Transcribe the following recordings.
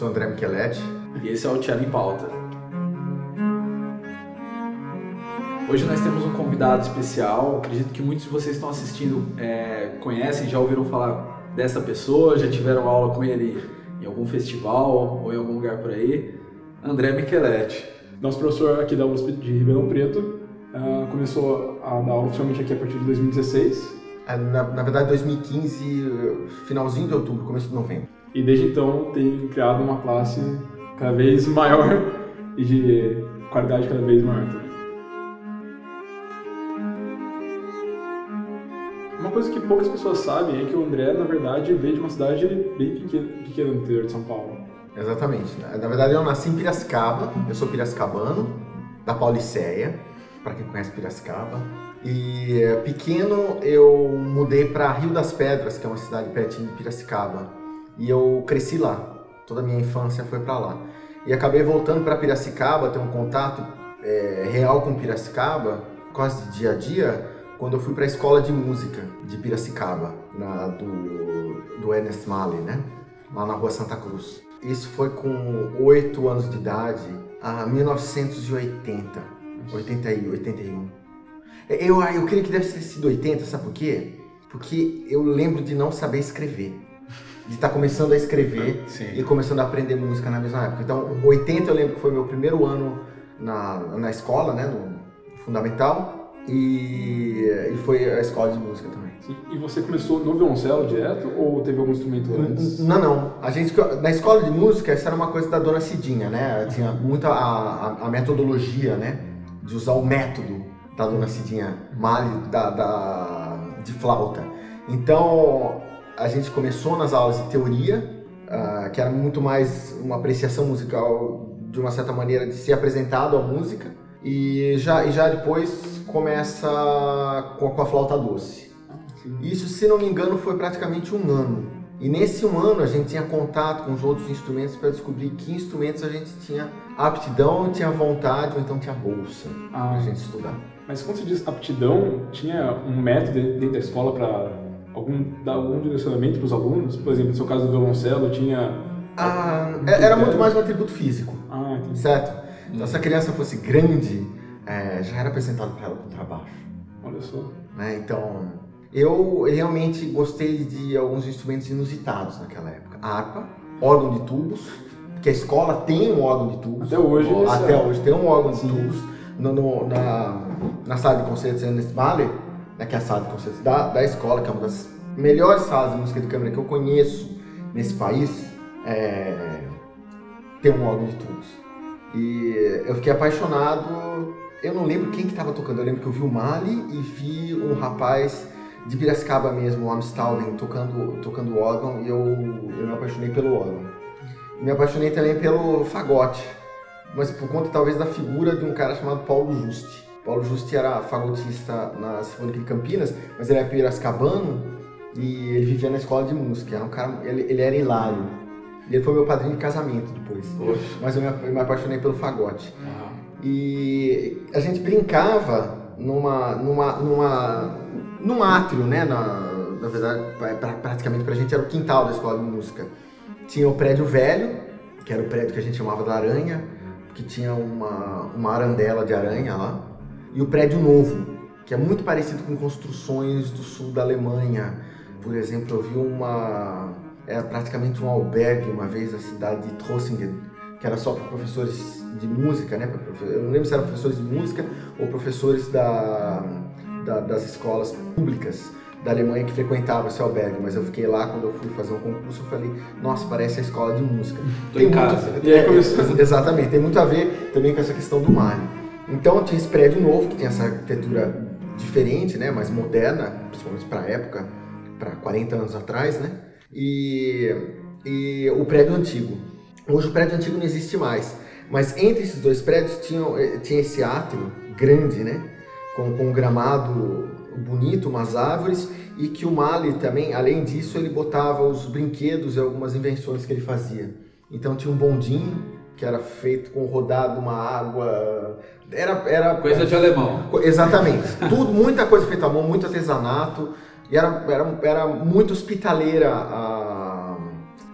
sou André Micheletti. E esse é o Tchela em Pauta. Hoje nós temos um convidado especial. Acredito que muitos de vocês estão assistindo é, conhecem, já ouviram falar dessa pessoa, já tiveram aula com ele em algum festival ou em algum lugar por aí. André Micheletti. Nosso professor aqui da USP de Ribeirão Preto uh, começou a dar aula oficialmente aqui a partir de 2016. É, na, na verdade, 2015, finalzinho de outubro, começo de novembro. E desde então tem criado uma classe cada vez maior e de qualidade cada vez maior também. Uma coisa que poucas pessoas sabem é que o André, na verdade, veio de uma cidade bem pequena, no interior de São Paulo. Exatamente. Na verdade, eu nasci em Piracicaba, eu sou piracicabano, da Pauliceia, para quem conhece Piracicaba. E eh, pequeno eu mudei para Rio das Pedras, que é uma cidade pertinho de Piracicaba. E eu cresci lá. Toda a minha infância foi para lá. E acabei voltando para Piracicaba, ter um contato é, real com Piracicaba, quase dia a dia, quando eu fui para a escola de música de Piracicaba, na, do, do Ernest Malley, né? Lá na rua Santa Cruz. Isso foi com oito anos de idade, a 1980, 80 e 81. Eu, eu creio que deve ter sido 80, sabe por quê? Porque eu lembro de não saber escrever. De estar tá começando a escrever Sim. e começando a aprender música na mesma época. Então, 80 eu lembro que foi meu primeiro ano na, na escola, né? No fundamental. E, e foi a escola de música também. E você começou no violoncelo direto ou teve algum instrumento antes? Não, não. A gente, na escola de música, essa era uma coisa da dona Cidinha, né? Tinha muita a, a, a metodologia, né? De usar o método da dona Cidinha Mali da, da, de flauta. Então, a gente começou nas aulas de teoria, uh, que era muito mais uma apreciação musical, de uma certa maneira, de ser apresentado a música. E já, e já depois começa com, com a flauta doce. Isso, se não me engano, foi praticamente um ano. E nesse um ano a gente tinha contato com os outros instrumentos para descobrir que instrumentos a gente tinha aptidão, tinha vontade ou então tinha bolsa ah. para a gente estudar. Mas quando você diz aptidão, tinha um método dentro da escola para algum, dar algum direcionamento para os alunos? Por exemplo, no seu caso do violoncelo, tinha. Ah, era muito mais um atributo físico. Ah, entendi. Certo? Então, se a criança fosse grande, é, já era apresentado para ela com trabalho. Olha só. Né? Então, eu realmente gostei de alguns instrumentos inusitados naquela época. A harpa, órgão de tubos, que a escola tem um órgão de tubos. Até hoje. Até é. hoje tem um órgão de tubos. No, no, na, na sala de concertos Ernest Mahler, né, que é a sala de concertos da, da escola, que é uma das melhores salas de música de câmara que eu conheço nesse país, é, tem um órgão de tubos. E eu fiquei apaixonado. Eu não lembro quem que estava tocando. Eu lembro que eu vi o Mali e vi um rapaz de Piracicaba mesmo, o Amstalden, tocando, tocando órgão e eu, eu me apaixonei pelo órgão. Me apaixonei também pelo fagote, mas por conta talvez da figura de um cara chamado Paulo Juste. Paulo Juste era fagotista na Sinfônica de Campinas, mas ele era piracicabano e ele vivia na escola de música. Era um cara, ele, ele era hilário. Ele foi meu padrinho de casamento depois. Poxa. Mas eu me, eu me, apaixonei pelo fagote. Uhum. E a gente brincava numa, numa, numa, num átrio, né? Na, na verdade, pra, praticamente pra gente era o quintal da escola de música. Tinha o prédio velho, que era o prédio que a gente chamava da Aranha, que tinha uma, uma arandela de aranha lá. E o prédio novo, que é muito parecido com construções do sul da Alemanha. Por exemplo, eu vi uma era praticamente um albergue uma vez na cidade de Trossingen, que era só para professores de música, né? Eu não lembro se eram professores de música ou professores da, da, das escolas públicas da Alemanha que frequentavam esse albergue, mas eu fiquei lá quando eu fui fazer um concurso, eu falei, nossa, parece a escola de música. Tô tem em casa. Muito, é, exatamente, tem muito a ver também com essa questão do mar. Então tinha esse prédio novo que tem essa arquitetura diferente, né, mais moderna, principalmente para a época, para 40 anos atrás, né? e, e o prédio antigo. Hoje o prédio antigo não existe mais, mas entre esses dois prédios tinha, eh, tinha esse átrio grande, né? Com, com um gramado bonito, umas árvores, e que o Mali também, além disso, ele botava os brinquedos e algumas invenções que ele fazia. Então tinha um bondinho que era feito com rodado, uma água. Era, era coisa de alemão. Exatamente. Tudo, muita coisa feita à mão, muito artesanato. E era, era, era muito hospitaleira a,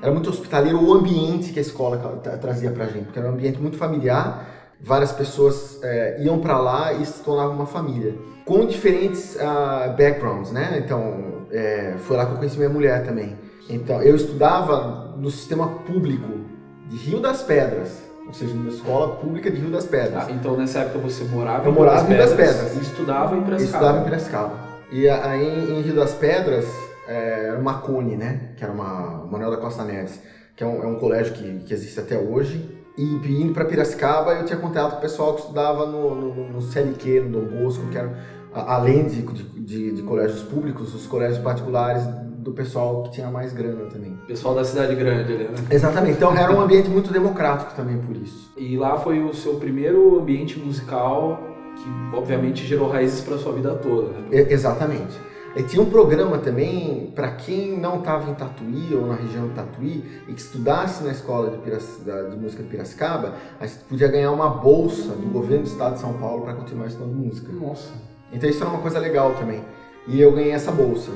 era muito hospitaleiro o ambiente que a escola tra- trazia pra gente, porque era um ambiente muito familiar, várias pessoas é, iam para lá e se tornavam uma família. Com diferentes ah, backgrounds, né? Então, é, foi lá que eu conheci minha mulher também. Então, eu estudava no sistema público de Rio das Pedras, ou seja, numa escola pública de Rio das Pedras. Ah, então nessa época você morava Eu em morava Rio em Rio das Pedras e estudava em Piracicaba. estudava em Piracicaba. E aí em Rio das Pedras, é, era uma Cone, né? Que era uma Manuel da Costa Neves, que é um, é um colégio que, que existe até hoje. E indo para Piracicaba, eu tinha contato com o pessoal que estudava no, no, no CLQ, no Dom Bosco, que era, além de, de, de colégios públicos, os colégios particulares do pessoal que tinha mais grana também. Pessoal da cidade grande ali, né? Exatamente. Então era um ambiente muito democrático também por isso. E lá foi o seu primeiro ambiente musical que obviamente gerou raízes para sua vida toda, né? E- exatamente. E tinha um programa também para quem não estava em Tatuí ou na região de Tatuí e que estudasse na escola de, Pirac- de música de Piracicaba, a gente podia ganhar uma bolsa do governo do estado de São Paulo para continuar estudando música. Nossa. Então isso era uma coisa legal também. E eu ganhei essa bolsa.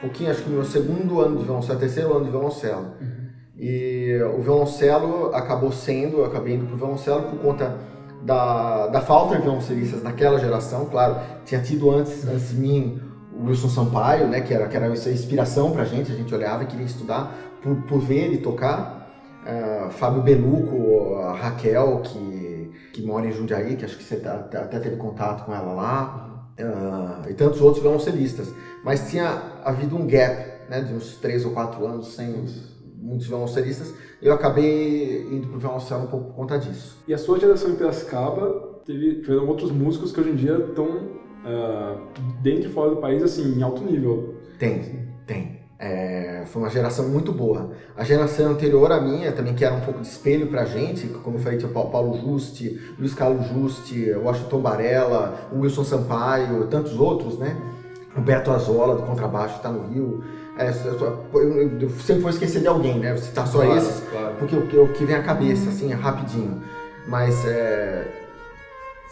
Pouquinho, acho que meu segundo ano de violoncelo, terceiro ano de violoncelo. E o violoncelo acabou sendo, eu acabei indo pro violoncelo por conta da, da falta de violoncelistas daquela geração, claro, tinha tido antes, antes de mim o Wilson Sampaio, né, que era, que era essa inspiração pra gente, a gente olhava e queria estudar por, por ver ele tocar. Ah, Fábio Beluco, a Raquel, que, que mora em Jundiaí, que acho que você tá- tá- até teve contato com ela lá, ah, e tantos outros violoncelistas. Mas tinha havido um gap, né, de uns três ou quatro anos sem muitos violoncelistas, eu acabei indo pro violoncelo um pouco por conta disso. E a sua geração em Piracicaba teve, tiveram outros músicos que hoje em dia estão ah, dentro e fora do país, assim, em alto nível. Tem, tem. É, foi uma geração muito boa. A geração anterior à minha, também que era um pouco de espelho pra gente, como eu falei, tinha o Pa- Paulo Juste, Luiz Carlos Juste, Washington Barella, Wilson Sampaio, tantos outros, né? O Beto Azola, do contrabaixo, que tá no Rio. É, eu, sempre vou esquecer de alguém, né? Vou citar só Claro, esses, claro. porque o que, o que vem à cabeça, assim, é rapidinho. Mas é,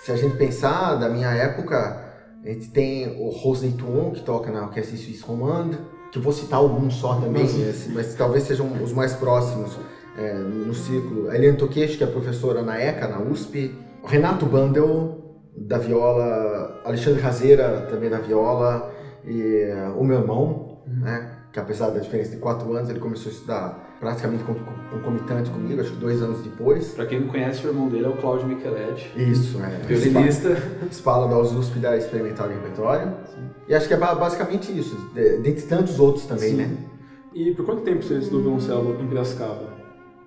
se a gente pensar da minha época, a gente tem o Rosney Tuon, que toca na Orquestra Suisse Romande, que eu vou citar alguns só também, esse- mas talvez sejam os mais próximos é, no círculo. A Eliane Tokesh, que é professora na ECA, na USP. O Renato Bandel, da viola. Alexandre Razeira, também da viola. E o meu irmão, né? Que apesar da diferença de quatro anos, ele começou a estudar praticamente con- con- concomitante comigo, acho que dois anos depois. Pra quem não conhece, o irmão dele é o Cláudio Micheletti, Isso, é. violinista. Spala da USP da Experimental de Repertório. E acho que é ba- basicamente isso, de- dentre tantos outros também, Sim. né? E por quanto tempo você estudou violoncelo em Piracicaba?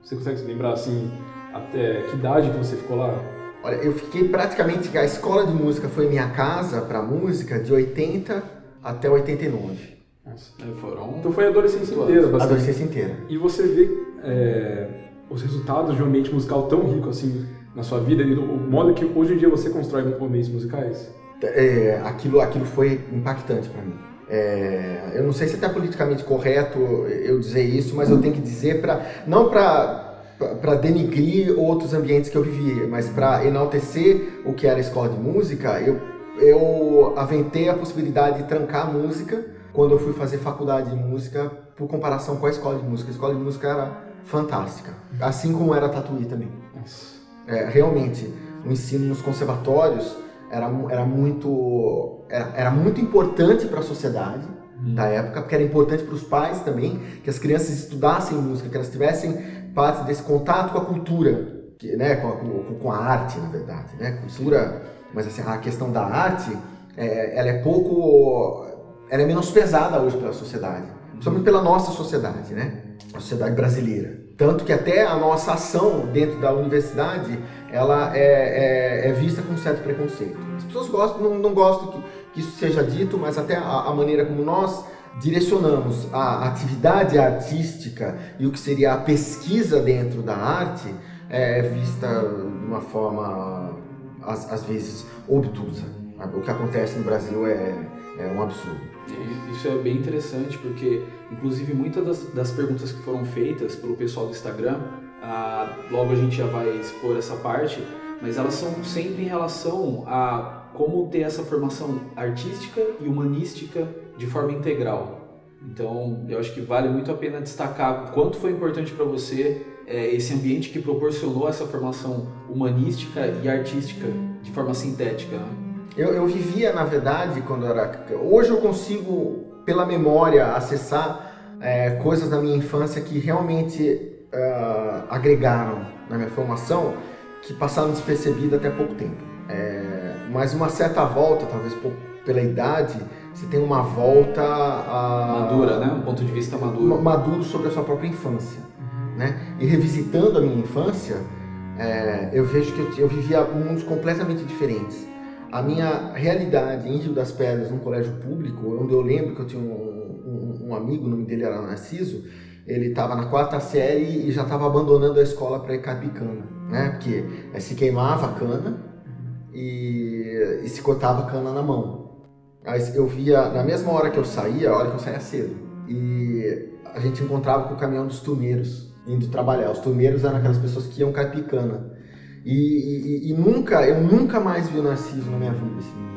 Você consegue se lembrar, assim, até que idade que você ficou lá? Olha, eu fiquei praticamente. A escola de música foi minha casa para música de 80 até 89. Nossa. É, Foram Então foi a adolescência inteira, A basicamente. adolescência inteira. E você vê é, os resultados de um ambiente musical tão rico assim na sua vida e o modo que hoje em dia você constrói ambientes musicais? É, aquilo, aquilo foi impactante para mim. É, eu não sei se é até politicamente correto eu dizer isso, mas eu tenho que dizer para não para para denigrir outros ambientes que eu vivi, mas para enaltecer o que era a escola de música, eu eu aventei a possibilidade de trancar a música quando eu fui fazer faculdade de música por comparação com a escola de música. A escola de música era fantástica, assim como era a Tatuí também. É, realmente, o ensino nos conservatórios era, era muito era, era muito importante para a sociedade da época, porque era importante para os pais também, que as crianças estudassem música, que elas tivessem parte desse contato com a cultura, que, né, com, a, com, com a arte, na verdade, né, cultura, mas assim, a questão da arte, é, ela é pouco, ela é menosprezada hoje pela sociedade, principalmente pela nossa sociedade, né, a sociedade brasileira. Tanto que até a nossa ação dentro da universidade, ela é, é, é vista com certo preconceito. As pessoas gostam, não, não gostam que, que isso seja dito, mas até a, a maneira como nós direcionamos a atividade artística e o que seria a pesquisa dentro da arte é vista de uma forma, às, às vezes, obtusa. O que acontece no Brasil é, é um absurdo. Isso é bem interessante porque, inclusive, muitas das, das perguntas que foram feitas pelo pessoal do Instagram, logo a gente já vai expor essa parte, mas elas são sempre em relação a como ter essa formação artística e humanística de forma integral. Então, eu acho que vale muito a pena destacar o quanto foi importante para você é, esse ambiente que proporcionou essa formação humanística e artística de forma sintética. Né? Eu, eu vivia, na verdade, quando era. Hoje eu consigo, pela memória, acessar é, coisas da minha infância que realmente uh, agregaram na minha formação, que passaram despercebidas até pouco tempo. É, mas uma certa volta, talvez pela idade, você tem uma volta a, madura, né? Um ponto de vista maduro. Maduro sobre a sua própria infância, uhum. né? E revisitando a minha infância, é, eu vejo que eu, eu vivia mundos completamente diferentes. A minha realidade em Rio das Pedras, num colégio público, onde eu lembro que eu tinha um, um, um amigo, o nome dele era Narciso, ele estava na quarta série e já estava abandonando a escola para ir carpir cana, né? Porque é, se queimava a cana e, e se cortava a cana na mão. Eu via, na mesma hora que eu saía, a hora que eu saía cedo, e a gente encontrava com o caminhão dos turneiros indo trabalhar. Os turneiros eram aquelas pessoas que iam carpir cana. E, e, e, nunca, eu nunca mais vi o Narciso na minha vida. Assim.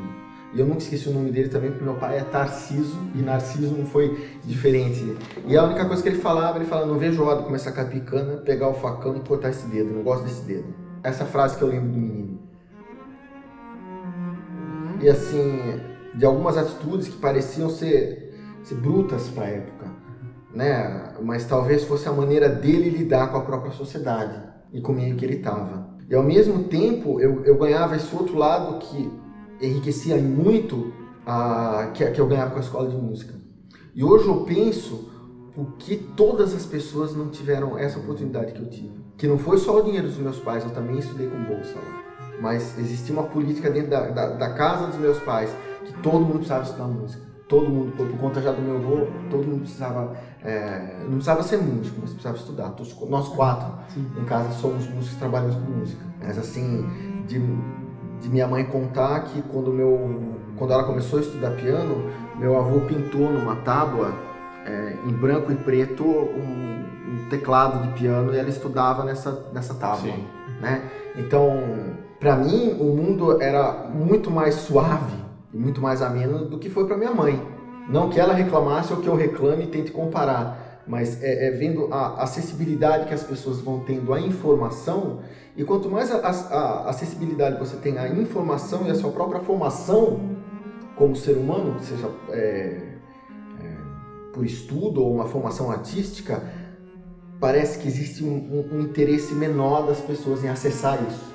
E eu nunca esqueci o nome dele também, porque meu pai é Tarciso e Narciso não foi diferente. E a única coisa que ele falava, ele falava: Não vejo hora de começar a capicana, pegar o facão e cortar esse dedo, não gosto desse dedo. Essa frase que eu lembro do menino. E assim, de algumas atitudes que pareciam ser, ser brutas para a época, né? Mas talvez fosse a maneira dele lidar com a própria sociedade e com o meio que ele estava. E ao mesmo tempo eu, eu ganhava esse outro lado que enriquecia muito a, que, que eu ganhava com a escola de música. E hoje eu penso por que todas as pessoas não tiveram essa oportunidade que eu tive. Que não foi só o dinheiro dos meus pais, eu também estudei com bolsa lá. Mas existia uma política dentro da, da, da casa dos meus pais todo mundo precisava estudar música. Todo mundo, por, conta já do meu avô, todo mundo precisava, é, não precisava ser músico, mas precisava estudar. Todos, nós quatro Sim. em casa somos músicos, trabalhamos com música. Mas assim, de, de minha mãe contar que quando, meu, quando ela começou a estudar piano, meu avô pintou numa tábua, é, em branco e preto, um, um, teclado de piano e ela estudava nessa, nessa tábua. Sim. Né? Então, para mim, o mundo era muito mais suave e muito mais ameno do que foi para minha mãe. Não que ela reclamasse ou que eu reclame e tente comparar, mas é, é, vendo a acessibilidade que as pessoas vão tendo à informação, e quanto mais a, a, a acessibilidade você tem à informação e à sua própria formação como ser humano, seja é, é, por estudo ou uma formação artística, parece que existe um, um, um interesse menor das pessoas em acessar isso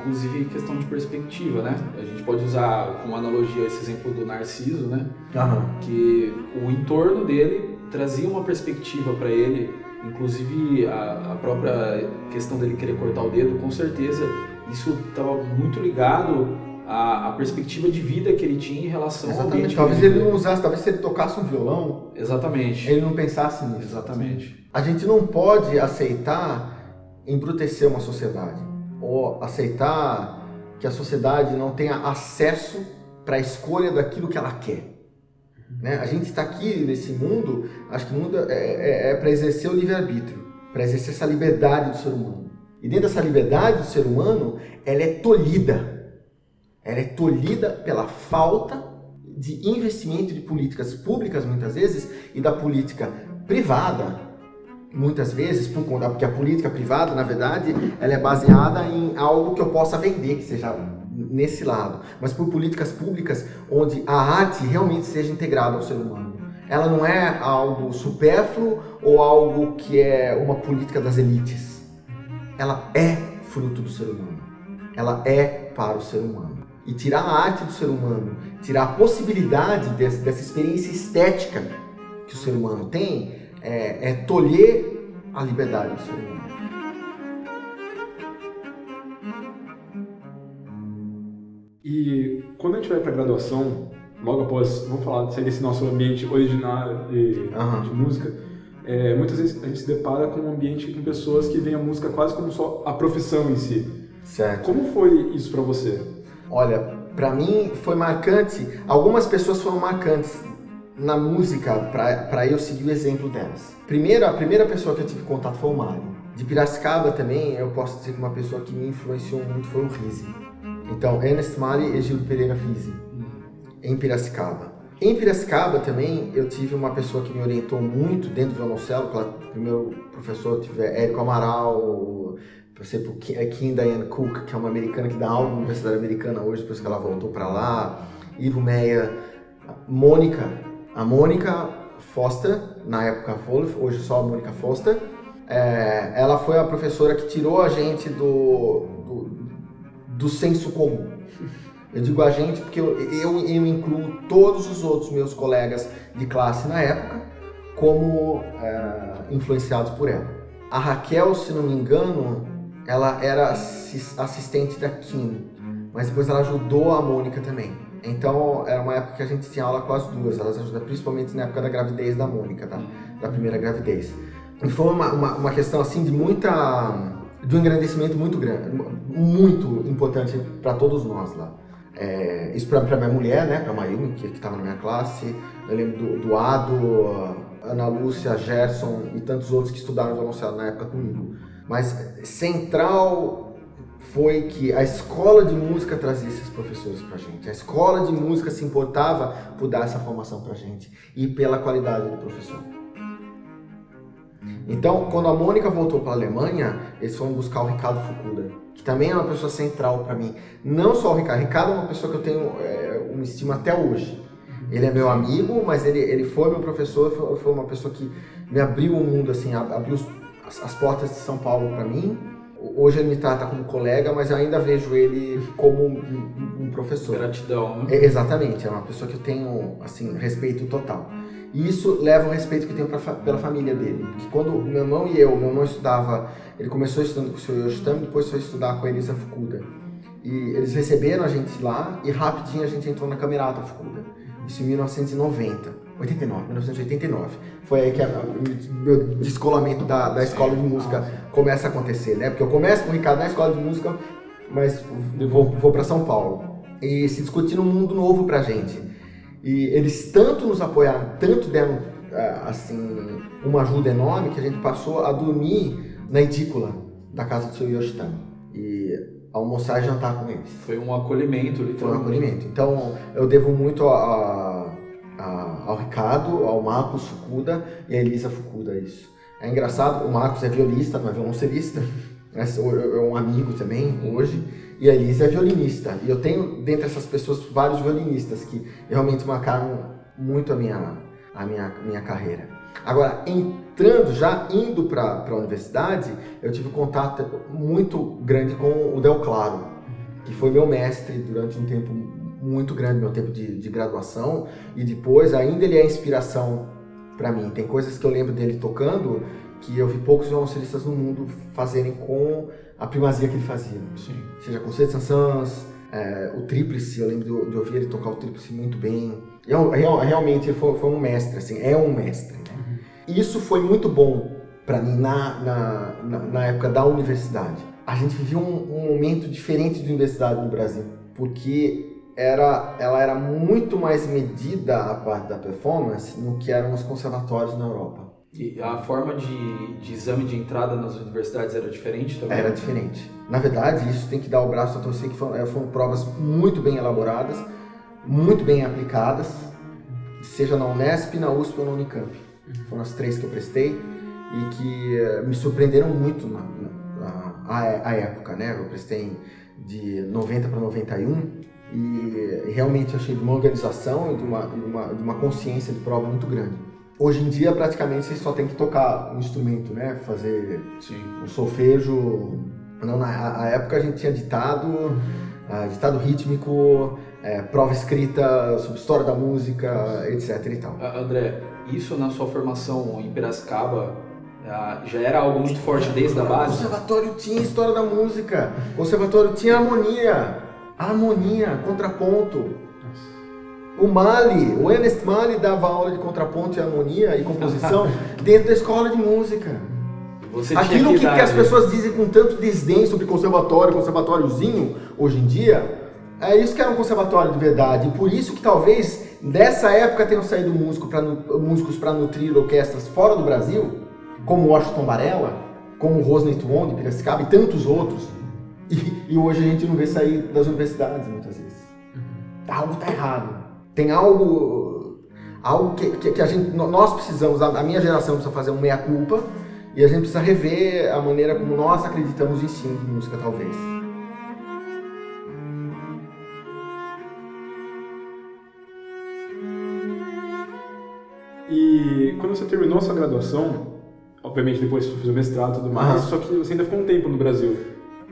inclusive questão de perspectiva, né? A gente pode usar como analogia esse exemplo do Narciso, né? Uhum. Que o entorno dele trazia uma perspectiva para ele, inclusive a, a, própria questão dele querer cortar o dedo, com certeza isso estava muito ligado à, à, perspectiva de vida que ele tinha em relação Exatamente. ao ambiente. Talvez ele não usasse, talvez se ele tocasse um violão, Exatamente. ele não pensasse nisso. Exatamente. A gente não pode aceitar embrutecer uma sociedade ou aceitar que a sociedade não tenha acesso para a escolha daquilo que ela quer. Né? A gente está aqui nesse mundo, acho que o mundo é, é, é para exercer o livre-arbítrio, para exercer essa liberdade do ser humano. E dentro dessa liberdade do ser humano, ela é tolhida. Ela é tolhida pela falta de investimento de políticas públicas, muitas vezes, e da política privada, muitas vezes por conta porque a política privada na verdade ela é baseada em algo que eu possa vender que seja nesse lado. Mas por políticas públicas onde a arte realmente seja integrada ao ser humano. Ela não é algo supérfluo ou algo que é uma política das elites. Ela é fruto do ser humano. Ela é para o ser humano. E tirar a arte do ser humano tirar a possibilidade dessa, dessa experiência estética que o ser humano tem é, é tolher a liberdade do ser humano. E quando a gente vai para a graduação, logo após, vamos falar, sair desse nosso ambiente original de, uhum. de música, é, muitas vezes a gente se depara com um ambiente com pessoas que veem a música quase como só a profissão em si. Certo. Como foi isso para você? Olha, para mim foi marcante. Algumas pessoas foram marcantes na música para eu seguir o exemplo delas. Primeiro, a primeira pessoa que eu tive contato foi o Mário. De Piracicaba também, eu posso dizer que uma pessoa que me influenciou muito foi o Rizzi. Então, Ernest Mali e Gildo Pereira Rizzi, em Piracicaba. Em Piracicaba também eu tive uma pessoa que me orientou muito dentro do violoncelo. O primeiro professor tive Érico Amaral, por exemplo, Kim Diane Cook, que é uma americana que dá aula na Universidade Americana hoje, depois que ela voltou para lá. Ivo Meia, Mônica, a Mônica Foster, na época Wolf, hoje só a Mônica Foster. É, ela foi a professora que tirou a gente do, do, do senso comum. Eu digo a gente porque eu, eu, eu, incluo todos os outros meus colegas de classe na época como é, influenciados por ela. A Raquel, se não me engano, ela era assistente da Kim, mas depois ela ajudou a Mônica também. Então era uma época que a gente tinha aula com as duas, elas ajudam principalmente na época da gravidez da Mônica, tá? da primeira gravidez. E foi uma, uma, uma questão assim de muita de um engrandecimento muito grande, muito importante para todos nós lá. É, isso para minha mulher, né, para Mayumi, que estava na minha classe. Eu lembro do, do Ado, Ana Lúcia, Gerson e tantos outros que estudaram violoncelo na época comigo. Mas central foi que a escola de música trazia esses professores para gente. A escola de música se importava por dar essa formação para gente e pela qualidade do professor. Então, quando a Mônica voltou para a Alemanha, eles foram buscar o Ricardo Fukuda que também é uma pessoa central para mim. Não só o Ricardo, Ricardo é uma pessoa que eu tenho é, uma estima até hoje. Ele é meu amigo, mas ele, ele foi meu professor, foi, foi uma pessoa que me abriu o mundo, assim, abriu as, as portas de São Paulo para mim. Hoje ele me trata como colega, mas eu ainda vejo ele como um, um professor. Gratidão, né? É, exatamente, é uma pessoa que eu tenho, assim, respeito total. E isso leva ao respeito que eu tenho pra, pela família dele. Que quando meu irmão e eu, meu irmão estudava, ele começou estudando com o Sr. Yoshitami, depois foi estudar com a Elisa Fukuda. E eles receberam a gente lá e rapidinho a gente entrou na Camerata Fukuda. Isso em 1990. 89, 1989. Foi aí que o meu descolamento da, da escola de música começa a acontecer, né? Porque eu começo com o Ricardo na escola de música, mas vou, vou para São Paulo. E se discutindo um mundo novo pra gente. E eles tanto nos apoiaram, tanto deram é, assim uma ajuda enorme que a gente passou a dormir na edícula da casa do seu Yoshitani e almoçar e jantar com eles. Foi um acolhimento, literalmente. Foi um acolhimento. Então eu devo muito a, a, ao Ricardo, ao Marcos Fukuda e a Elisa Fukuda isso. É engraçado, o Marcos é violista, não é violoncelista, é um amigo também hoje. E a Elisa é violinista. E eu tenho, dentre essas pessoas, vários violinistas que realmente marcaram muito a minha, a minha, minha carreira. Agora, entrando, já indo para a universidade, eu tive contato muito grande com o Del Claro, que foi meu mestre durante um tempo muito grande, meu tempo de, de graduação. E depois, ainda ele é inspiração para mim. Tem coisas que eu lembro dele tocando que eu vi poucos violoncelistas no mundo fazerem com a primazia que ele fazia. Sim. Seja com Concerto Sansans, é, o tríplice, eu lembro de, de, ouvir ele tocar o tríplice muito bem. E, real, realmente ele foi, foi, um mestre, assim, é um mestre. Né? Uhum. Isso foi muito bom para mim na, na, na, na, época da universidade. A gente vivia um, um momento diferente de universidade no Brasil, porque era, ela era muito mais medida a parte da performance no que eram os conservatórios na Europa. E a forma de, de exame de entrada nas universidades era diferente também? Era diferente. Na verdade, isso tem que dar o braço a torcer, que foram, eh, foram provas muito bem elaboradas, muito bem aplicadas, seja na Unesp, na USP ou na Unicamp. Uhum. Foram as três que eu prestei e que uh, me surpreenderam muito na, na a, a, época, né? Eu prestei de 90 para 91 e realmente achei de uma organização e de uma, de uma, de uma consciência de prova muito grande. Hoje em dia, praticamente, você só tem que tocar um instrumento, né? Fazer Sim. um solfejo. Não, na época a gente tinha ditado, uh, ditado rítmico, é, prova escrita sobre história da música, etc e tal. Uh, André, isso na sua formação em Piracicaba uh, já era algo muito forte desde a base? O conservatório tinha história da música, o conservatório tinha harmonia, harmonia, contraponto. O Mali, o Ernest Mali dava aula de contraponto e harmonia e composição dentro da escola de música. Aquilo que, que, as pessoas dizem com tanto desdém sobre conservatório, conservatóriozinho, hoje em dia, é isso que era um conservatório de verdade. E por isso que talvez dessa época tenham saído músico pra, músicos para nutrir orquestras fora do Brasil, como Washington Varela, como Rosney Tuon de Piracicaba e tantos outros. E, e, hoje a gente não vê sair das universidades muitas vezes. Uhum. Algo está errado tem algo algo que, que, que, a gente, nós precisamos, a minha geração precisa fazer um meia-culpa e a gente precisa rever a maneira como nós acreditamos no ensino de música, talvez. E quando você terminou a sua graduação, obviamente depois você fez o mestrado e tudo mais, só que você ainda ficou um tempo no Brasil.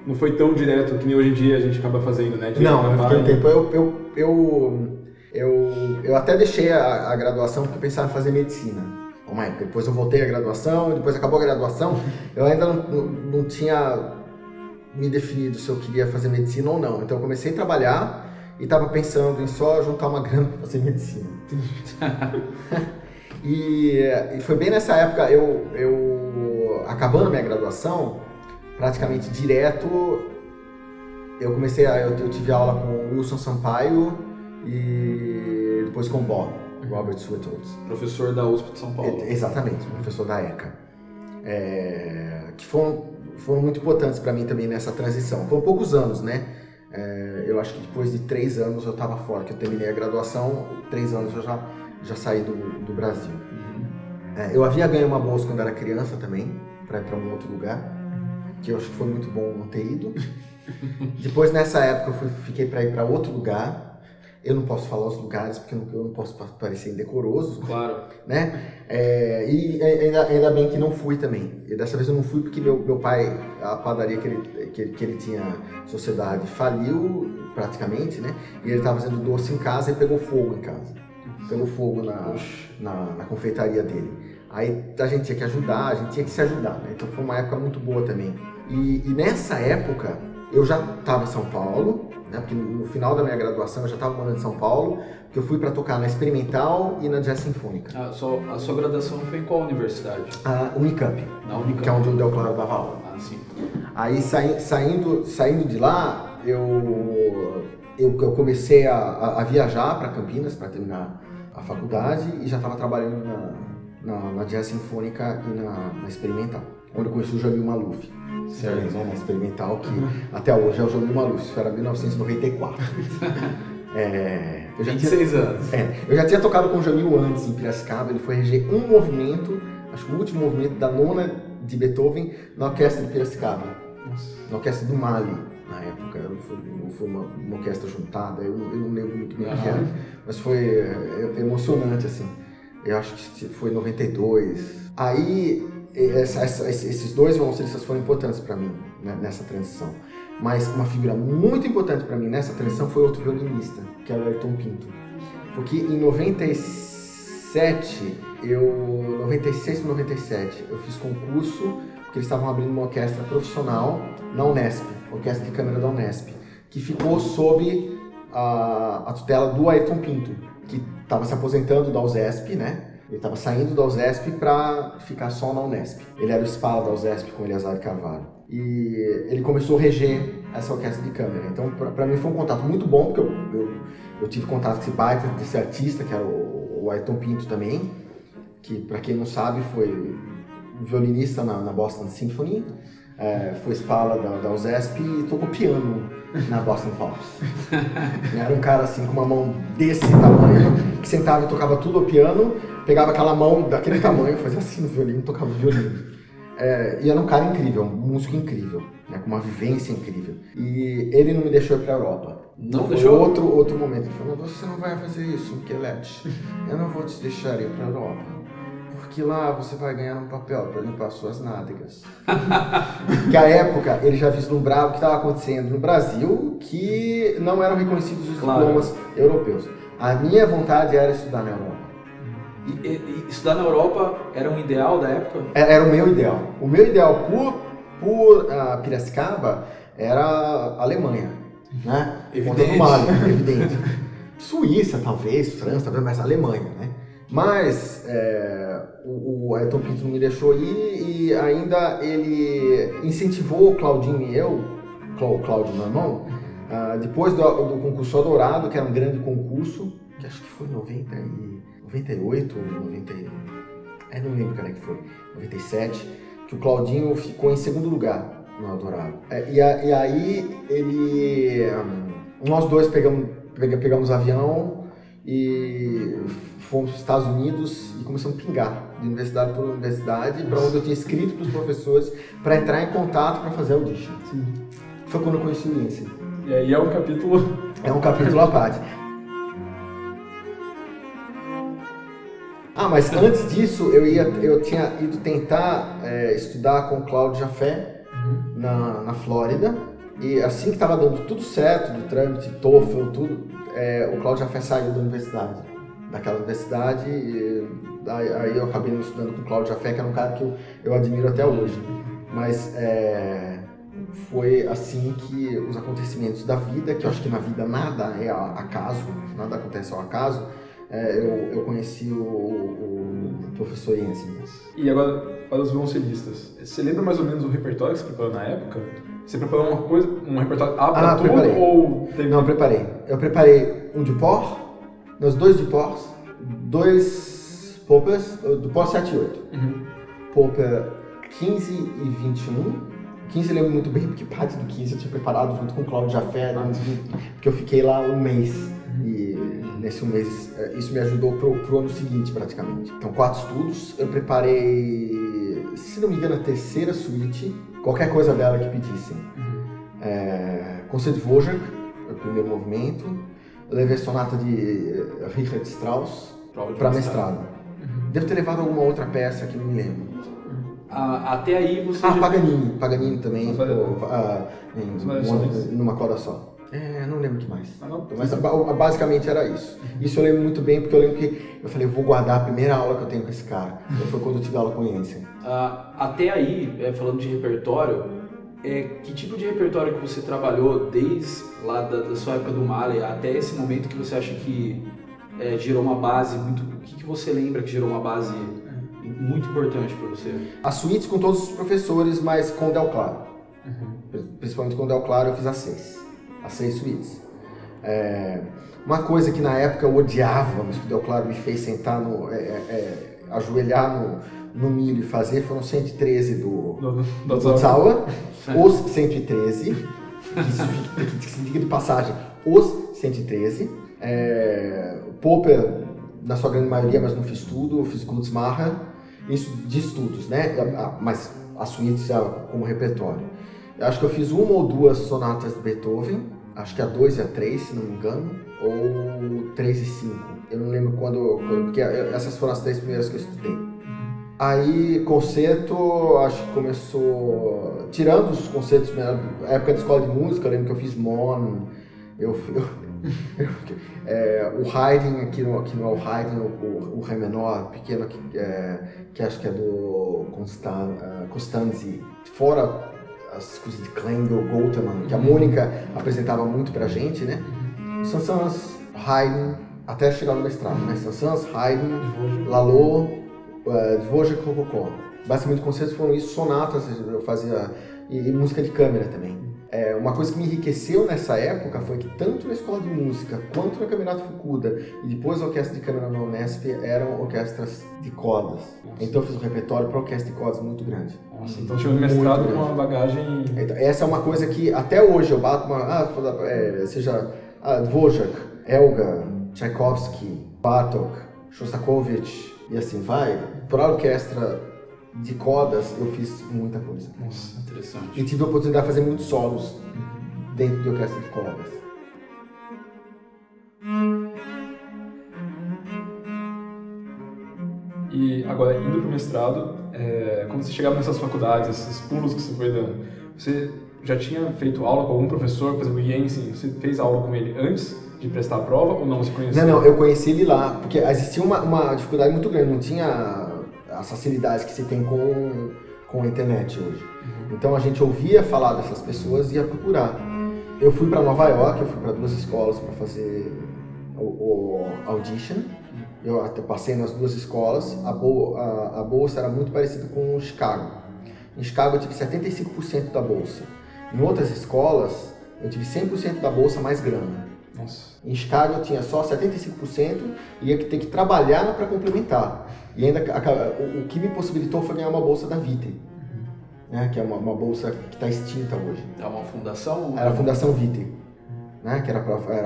Não foi tão direto que nem hoje em dia a gente acaba fazendo, né? De não, eu fiquei um tempo. Eu, eu, eu, eu, eu até deixei a, a graduação porque eu pensava em fazer medicina. Uma época. Depois eu voltei à graduação, depois acabou a graduação. Eu ainda não, não, não tinha me definido se eu queria fazer medicina ou não. Então eu comecei a trabalhar e estava pensando em só juntar uma grana para fazer medicina. E, e, foi bem nessa época, eu, eu acabando minha graduação, praticamente direto, eu comecei a. Eu, eu tive aula com Wilson Sampaio e depois com Bob, Robert Swittles. Professor da USP de São Paulo. É, exatamente, professor da ECA. É, que foram, foram muito importantes para mim também nessa transição. Foram poucos anos, né? É, eu acho que depois de três anos eu estava fora, que eu terminei a graduação, três anos eu já já saí do, do Brasil. Uhum. É, eu havia ganho uma bolsa quando era criança também, para ir para um outro lugar, que eu acho que foi muito bom não ter ido. Depois, nessa época, eu fui, fiquei para ir para outro lugar. Eu não posso falar os lugares porque eu não, eu não posso parecer indecoroso. Claro. Né? É, e ainda, ainda bem que não fui também. E dessa vez eu não fui porque meu, meu pai, a padaria que ele, que, que ele tinha sociedade, faliu praticamente, né? E ele estava fazendo doce em casa e pegou fogo em casa pelo fogo na, na, na, confeitaria dele. Aí a gente tinha que ajudar, a gente tinha que se ajudar, né? Então foi uma época muito boa também. E, e nessa época eu já estava em São Paulo, né? Porque no final da minha graduação eu já estava morando em São Paulo, que eu fui para tocar na Experimental e na Jazz Sinfônica. A sua, a sua graduação foi em qual universidade? A Unicamp. Na Unicamp. Que é onde o Del Claro dava aula. Ah, sim. Aí saindo, saindo de lá, eu, eu, eu comecei a, a, a viajar para Campinas para terminar a faculdade e já estava trabalhando na, na, na Jazz Sinfônica e na, na, Experimental, onde eu conheci o Jamil Maluf. Certo. Né, na Experimental, que uhum. até hoje é o Jamil Maluf, isso era 1994. é, eu já 26 tinha, anos. É, eu já tinha tocado com o Jamil antes em Piracicaba, ele foi reger um movimento, acho que o último movimento da nona de Beethoven na orquestra de Piracicaba, Nossa. na orquestra do Mali na época. Foi, uma, uma, orquestra juntada, eu, eu não lembro muito bem o que era, mas foi é, é emocionante, assim. Eu acho que foi 92. Aí, essa, essa, esses dois violoncelistas foram importantes para mim né, nessa transição. Mas uma figura muito importante para mim nessa transição foi outro violinista, que era o Ayrton Pinto. Porque em 97, eu 96 para 97, eu fiz concurso porque eles estavam abrindo uma orquestra profissional na Unesp, Orquestra de Câmara da Unesp, que ficou sob a, a tutela do Ayrton Pinto, que estava se aposentando da USESP, né? Ele estava saindo da USESP para ficar só na Unesp. Ele era o espala da USESP com Eleazar Carvalho. E ele começou a reger essa orquestra de câmara. Então, para mim foi um contato muito bom, porque eu, eu, eu tive contato com esse baita desse artista, que era o, o Ayrton Pinto também, que, para quem não sabe, foi violinista na, na Boston Symphony, é, foi espala da, da USESP e tocou piano na Boston Pops. Era um cara assim com uma mão desse tamanho, que sentava e tocava tudo ao piano, pegava aquela mão daquele tamanho, fazia assim no violino, tocava violino. É, e era um cara incrível, um músico incrível, né, com uma vivência incrível. E ele não me deixou ir para a Europa. Não Foi deixou? Outro, outro momento. Ele falou: Você não vai fazer isso, Micheletti. Eu não vou te deixar ir para a Europa que lá você vai ganhar um papel para limpar suas nádegas. que a época ele já vislumbrava o que estava acontecendo no Brasil, que não eram reconhecidos os claro. diplomas europeus. A minha vontade era estudar na Europa. E, e, estudar na Europa era um ideal da época? Era, é, era o meu ideal. O meu ideal por, por uh, Piracicaba era a Alemanha. Né? Evidente. Mali, evidente. Suíça, talvez, França, talvez, mas Alemanha, né? Mas é, o, Ayrton Pinto não me deixou ir e ainda ele incentivou o Claudinho e eu, o Cláudio meu irmão, uh, depois do, do concurso Dourado, que era um grande concurso, que acho que foi em 90 e, 98, 90, é, não lembro quando é que foi, 97, que o Claudinho ficou em segundo lugar no Eldorado. É, e, e, aí ele, um, nós dois pegamos, pegamos avião e fomos para os Estados Unidos e começamos a pingar de universidade por universidade, para onde eu tinha escrito para os professores para entrar em contato para fazer audition. Sim. Foi quando eu conheci o Lindsay. E aí é um capítulo. É um capítulo à parte. Ah, mas antes disso eu ia, eu tinha ido tentar é, estudar com o Cláudio Jafé uhum. na, na Flórida e assim que estava dando tudo certo do trâmite, TOEFL, tudo, é, o Cláudio Jafé saiu da universidade, daquela universidade e aí, eu acabei estudando com o Cláudio Jafé, que era um cara que eu, eu admiro até hoje. Mas é, foi assim que os acontecimentos da vida, que eu acho que na vida nada é acaso, nada acontece ao acaso, é, eu, eu conheci o, o, professor Jensen. E agora, para os violoncelistas, você lembra mais ou menos o repertório que você preparou na época? Você preparou uma coisa, um repertório A para ah, tudo preparei. ou teve... Não, preparei. Eu preparei um de por, nos dois de por, dois poppers, do por 7 e 8. Uhum. Popper 15 e 21. 15 eu lembro muito bem, porque parte do 15 eu tinha preparado junto com o Claudio Jafé, né, porque eu fiquei lá um mês. E nesse um mês, é, isso me ajudou pro, pro ano seguinte, praticamente. Então, quatro estudos. Eu preparei, se não me engano, a terceira suíte, qualquer coisa dela que pedissem. Uhum. É, Concerto Wojak, o primeiro movimento. Levei a sonata de eh, Richard Strauss para mestrado. Uhum. Devo ter levado alguma outra peça que não me lembro. Ah, até aí você. Ah. Paganini. Paganini também. Pô, ah, em, uma, numa corda só. É, não lembro o que mais. Ah, não? Mas basicamente era isso. Uhum. Isso eu lembro muito bem, porque eu lembro que eu falei, eu vou guardar a primeira aula que eu tenho com esse cara. Então foi quando eu tive aula com o Jensen. Ah, até aí, é, falando de repertório, é, que tipo de repertório que você trabalhou desde lá da, da sua época do Mali até esse momento que você acha que é, gerou uma base muito. O que, que você lembra que gerou uma base muito importante para você? As suítes com todos os professores, mas com Del Claro. Uhum. Principalmente com Del Claro eu fiz as seis as seis suítes. É, uma coisa que na época eu odiava, mas que o Del Claro me fez sentar no. É, é, é ajoelhar no, no milho e fazer foram 113 do, do, do, do Tsawa, os 113, que significa de passagem, os 113. É, Popper, na sua grande maioria, mas não fiz tudo, eu fiz Gutsmacher, isso de estudos, né? Mas a suíte já como repertório. Eu acho que eu fiz uma ou duas sonatas de Beethoven, acho que a 2 e a 3, se não me engano, ou 3 e 5. Eu não lembro quando, quando, porque essas foram as três primeiras que eu estudei. Aí, concerto, acho que começou. Tirando os concertos, na época da escola de música, eu lembro que eu fiz Mon, eu, eu, eu é, o Haydn, aqui no, aqui no Haydn, o, o Ré menor, pequeno, que, é, que acho que é do Constan, uh, Costanzi, fora as coisas de Klengel, Goldman, que a Mônica apresentava muito pra gente, né? Sansans, Haydn, até chegar no mestrado, né? Sansans, Haydn, Lalo, uh, Dvořák, Rococó. Basicamente, concertos foram isso, sonatas, eu fazia, e, e música de câmera também. É, uma coisa que me enriqueceu nessa época foi que tanto na escola de música quanto no Campeonato Fukuda e depois a orquestra de câmara na Unesp eram orquestras de cordas. Nossa. Então eu fiz um repertório para orquestra de cordas muito grande. Nossa, então tinha um mestrado com uma bagagem. Então, essa é uma coisa que até hoje eu bato uma. Ah, é, seja ah, Dvorak, Elga, Tchaikovsky, Bartok, Shostakovich e assim vai. Para orquestra de cordas eu fiz muita coisa. Nossa, interessante. E tive a oportunidade de fazer muitos solos dentro de orquestra de cordas. E agora, indo para o mestrado, é, quando você chegava nessas faculdades, esses pulos que você foi dando, você já tinha feito aula com algum professor, por exemplo, o Jensen, você fez aula com ele antes de prestar a prova ou não? Você conhecia? Não, não, eu conheci ele lá, porque existia uma, uma dificuldade muito grande, não tinha as facilidades que se tem com, com a internet hoje. Uhum. Então a gente ouvia falar dessas pessoas e ia procurar. Eu fui para Nova York, eu fui para duas escolas para fazer o, o, audition. Eu até passei nas duas escolas. A, bol, a, a bolsa era muito parecida com o Chicago. Em Chicago eu tive 75% da bolsa. Em outras escolas eu tive 100% da bolsa mais grana. Nossa. Em Chicago eu tinha só 75% e ia ter que trabalhar para complementar. E ainda o, que me possibilitou foi ganhar uma bolsa da Vite, uhum. né, que é uma, uma bolsa que está extinta hoje. É uma fundação? Era a Fundação Vite. né, que era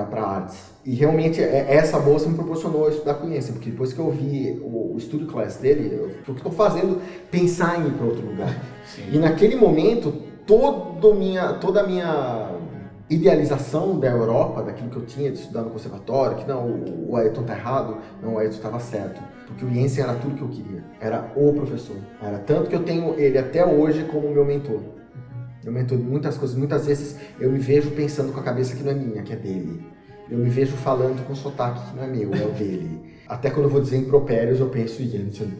para artes. E realmente é, essa bolsa me proporcionou estudar com Jensen, porque depois que eu vi o, o estúdio class dele, eu, o que estou fazendo pensar em ir para outro lugar. Sim. E naquele momento, todo minha, toda a minha idealização da Europa, daquilo que eu tinha de estudar no conservatório, que não, o Ayrton tá errado, não, o Ayrton estava certo. Porque o Jensen era tudo que eu queria. Era o professor. Era tanto que eu tenho ele até hoje como meu mentor. Meu mentor muitas coisas. Muitas vezes eu me vejo pensando com a cabeça que não é minha, que é dele. Eu me vejo falando com sotaque que não é meu, é o dele. Até quando eu vou dizer impropérios, eu penso em Jensen.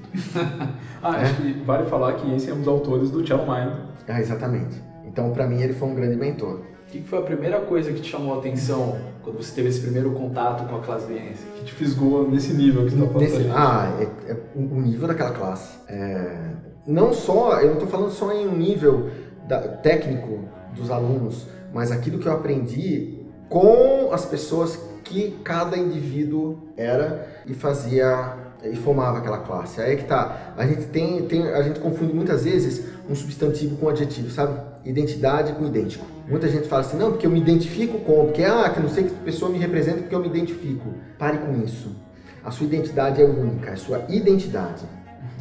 ah, é? acho que vale falar que Jensen é um dos autores do Cello Mind. Ah, exatamente. Então, para mim, ele foi um grande mentor. O que foi a primeira coisa que te chamou a atenção quando você teve esse primeiro contato com a classe de Jensen? Que te fisgou nesse nível que você está falando? Ah, é, é, o nível daquela classe. É, não só, eu não estou falando só em um nível da, técnico dos alunos, mas aquilo que eu aprendi com as pessoas que cada indivíduo era e fazia e formava aquela classe. Aí é que tá. A gente tem, tem a gente confunde muitas vezes um substantivo com um adjetivo, sabe? Identidade com idêntico. Muita gente fala assim, não, porque eu me identifico com, porque ah, que não sei que pessoa me representa porque eu me identifico. Pare com isso. A sua identidade é única, é a sua identidade.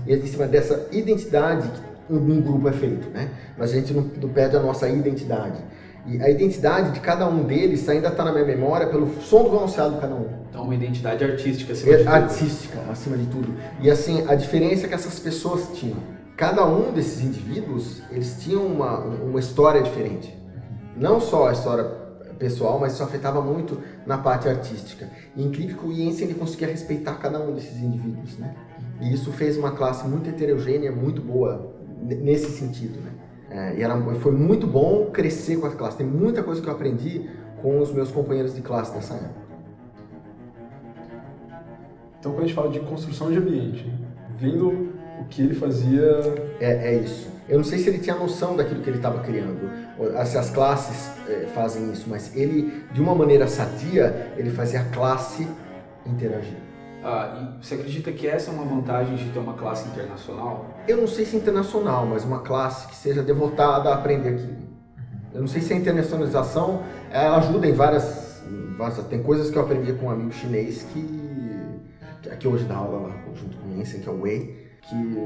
E é em cima dessa identidade que um, grupo é feito, né? Mas a gente não, não perde a nossa identidade. E a identidade de cada um deles ainda está na minha memória pelo som do violoncelo de cada um. Então, uma identidade artística acima é, de tudo. Artística, acima de tudo. E assim, a diferença que essas pessoas tinham. Cada um desses indivíduos, eles tinham uma, uma história diferente. Não só a história pessoal, mas isso afetava muito na parte artística. E incrível que o Jensen ele conseguia respeitar cada um desses indivíduos, né? E isso fez uma classe muito heterogênea, muito boa nesse sentido, né? É, e era, foi muito bom crescer com a classe. Tem muita coisa que eu aprendi com os meus companheiros de classe dessa época. Então, quando a gente fala de construção de ambiente, vendo o que ele fazia. É, é isso. Eu não sei se ele tinha noção daquilo que ele estava criando, se as classes é, fazem isso, mas ele, de uma maneira sadia, ele fazia a classe interagir. Ah, e você acredita que essa é uma vantagem de ter uma classe internacional? Eu não sei se internacional, mas uma classe que seja devotada a aprender aquilo. Eu não sei se a internacionalização ela ajuda em várias, várias. Tem coisas que eu aprendi com um amigo chinês que, que hoje dá aula lá junto com o Jensen, que é o Wei, que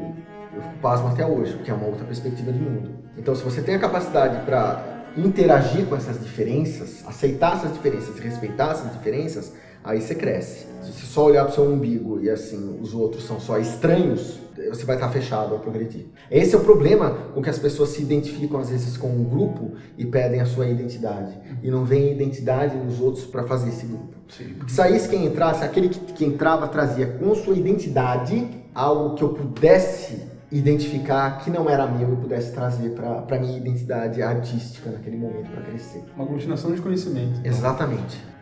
eu fico pasmo até hoje, porque é uma outra perspectiva de mundo. Então, se você tem a capacidade para interagir com essas diferenças, aceitar essas diferenças e respeitar essas diferenças, aí você cresce. Se você só olhar para o seu umbigo e assim os outros são só estranhos, você vai estar fechado a progredir. Esse é o problema com que as pessoas se identificam às vezes com um grupo e pedem a sua identidade e não veem identidade nos outros para fazer esse grupo. Sim. Porque saísse quem entrasse, aquele que, que entrava trazia com sua identidade algo que eu pudesse identificar que não era meu e pudesse trazer para a minha identidade artística naquele momento para crescer. Uma aglutinação de conhecimento. Então. Exatamente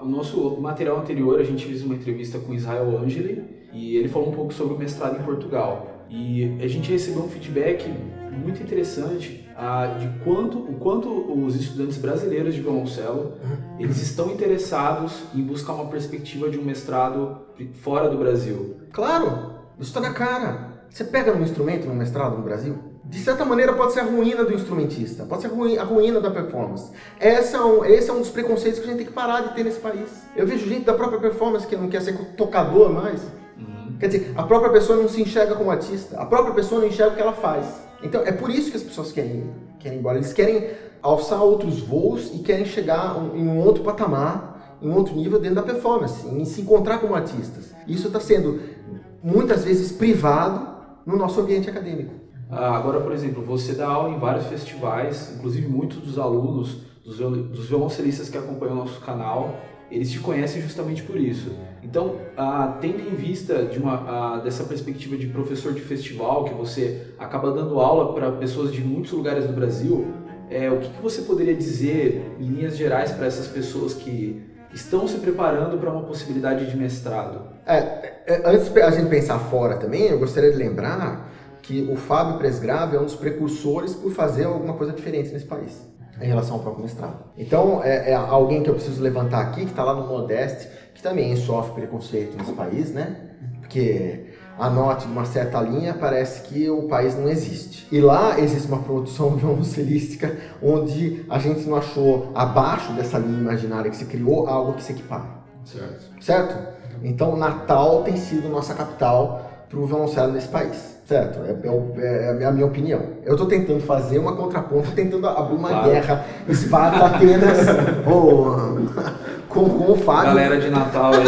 o nosso material anterior a gente fez uma entrevista com Israel Angeli e ele falou um pouco sobre o mestrado em Portugal. E a gente recebeu um feedback muito interessante uh, de quanto, o quanto os estudantes brasileiros de violoncelo eles estão interessados em buscar uma perspectiva de um mestrado fora do Brasil. Claro, isso está na cara. Você pega um instrumento no mestrado no Brasil, de certa maneira pode ser a ruína do instrumentista, pode ser a ruína da performance. Esse é, um, esse é um dos preconceitos que a gente tem que parar de ter nesse país. Eu vejo gente da própria performance que não quer ser tocador mais. Uhum. Quer dizer, a própria pessoa não se enxerga como artista, a própria pessoa não enxerga o que ela faz. Então é por isso que as pessoas querem, querem ir embora. Eles querem alçar outros voos e querem chegar em um outro patamar, em um outro nível dentro da performance, em se encontrar como artistas. Isso está sendo muitas vezes privado no nosso ambiente acadêmico. Ah, agora, por exemplo, você dá aula em vários festivais, inclusive muitos dos alunos, dos, violoncelistas que acompanham o nosso canal, eles te conhecem justamente por isso. Então, ah, tendo em vista de uma, ah, dessa perspectiva de professor de festival, que você acaba dando aula para pessoas de muitos lugares do Brasil, é, o que, você poderia dizer, em linhas gerais, para essas pessoas que estão se preparando para uma possibilidade de mestrado? É, é antes a gente pensar fora também, eu gostaria de lembrar que o Fábio Presgrave é um dos precursores por fazer alguma coisa diferente nesse país em relação ao próprio mestrado. Então, é, é alguém que eu preciso levantar aqui, que está lá no Nordeste, que também sofre preconceito nesse país, né? Porque a nota de uma certa linha, parece que o país não existe. E lá existe uma produção violoncelística onde a gente não achou abaixo dessa linha imaginária que se criou algo que se equipara. Certo. Certo? Então, Natal tem sido nossa capital para o violoncelo nesse país. Certo, é, é, é, a minha opinião. Eu estou tentando fazer uma contraponto, tentando abrir uma claro. guerra Esparta Atenas oh, com, com o Fábio. Galera de Natal aí.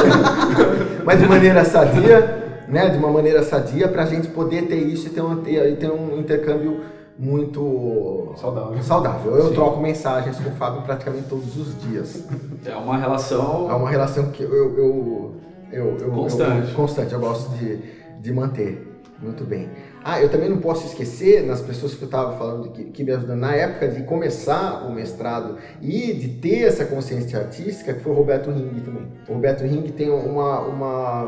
Mas de maneira sadia, né? De uma maneira sadia para a gente poder ter isso e ter um, ter, ter um intercâmbio muito saudável. saudável. Eu Sim. troco mensagens com o Fábio praticamente todos os dias. É uma relação. É uma relação que eu, eu, eu, eu constante. Eu, constante. Eu gosto de, de manter. Muito bem. Ah, eu também não posso esquecer, nas pessoas que eu estava falando que, que me ajudam na época de começar o mestrado e de ter essa consciência artística, que foi o Roberto Ring também. O Roberto Ring tem uma, uma,